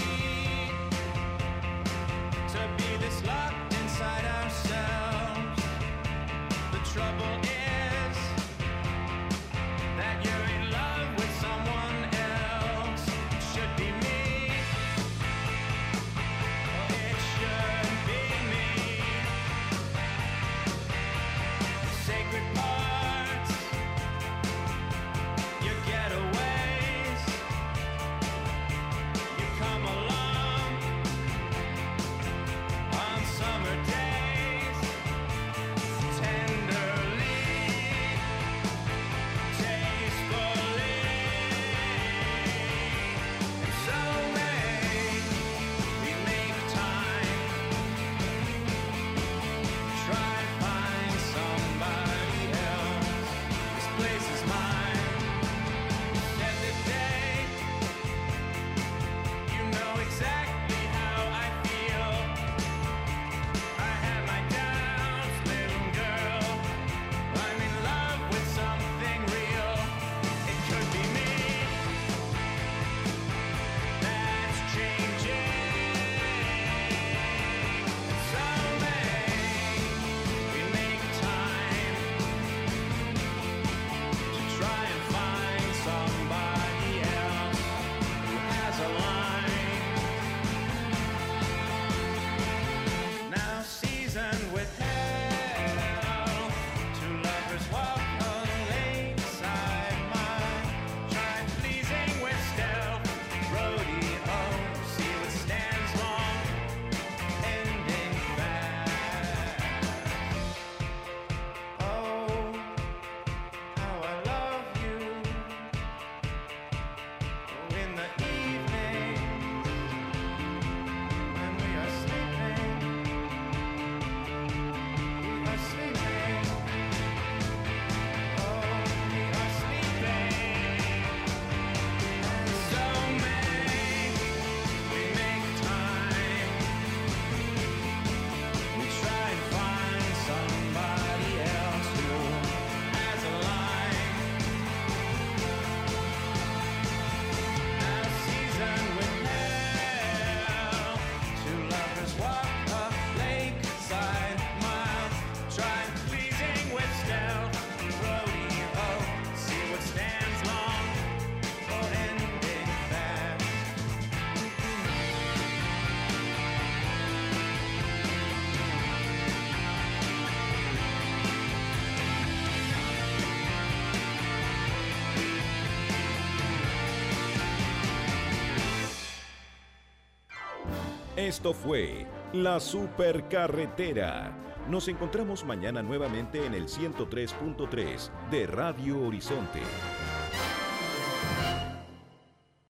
Esto fue La Supercarretera. Nos encontramos mañana nuevamente en el 103.3 de Radio Horizonte.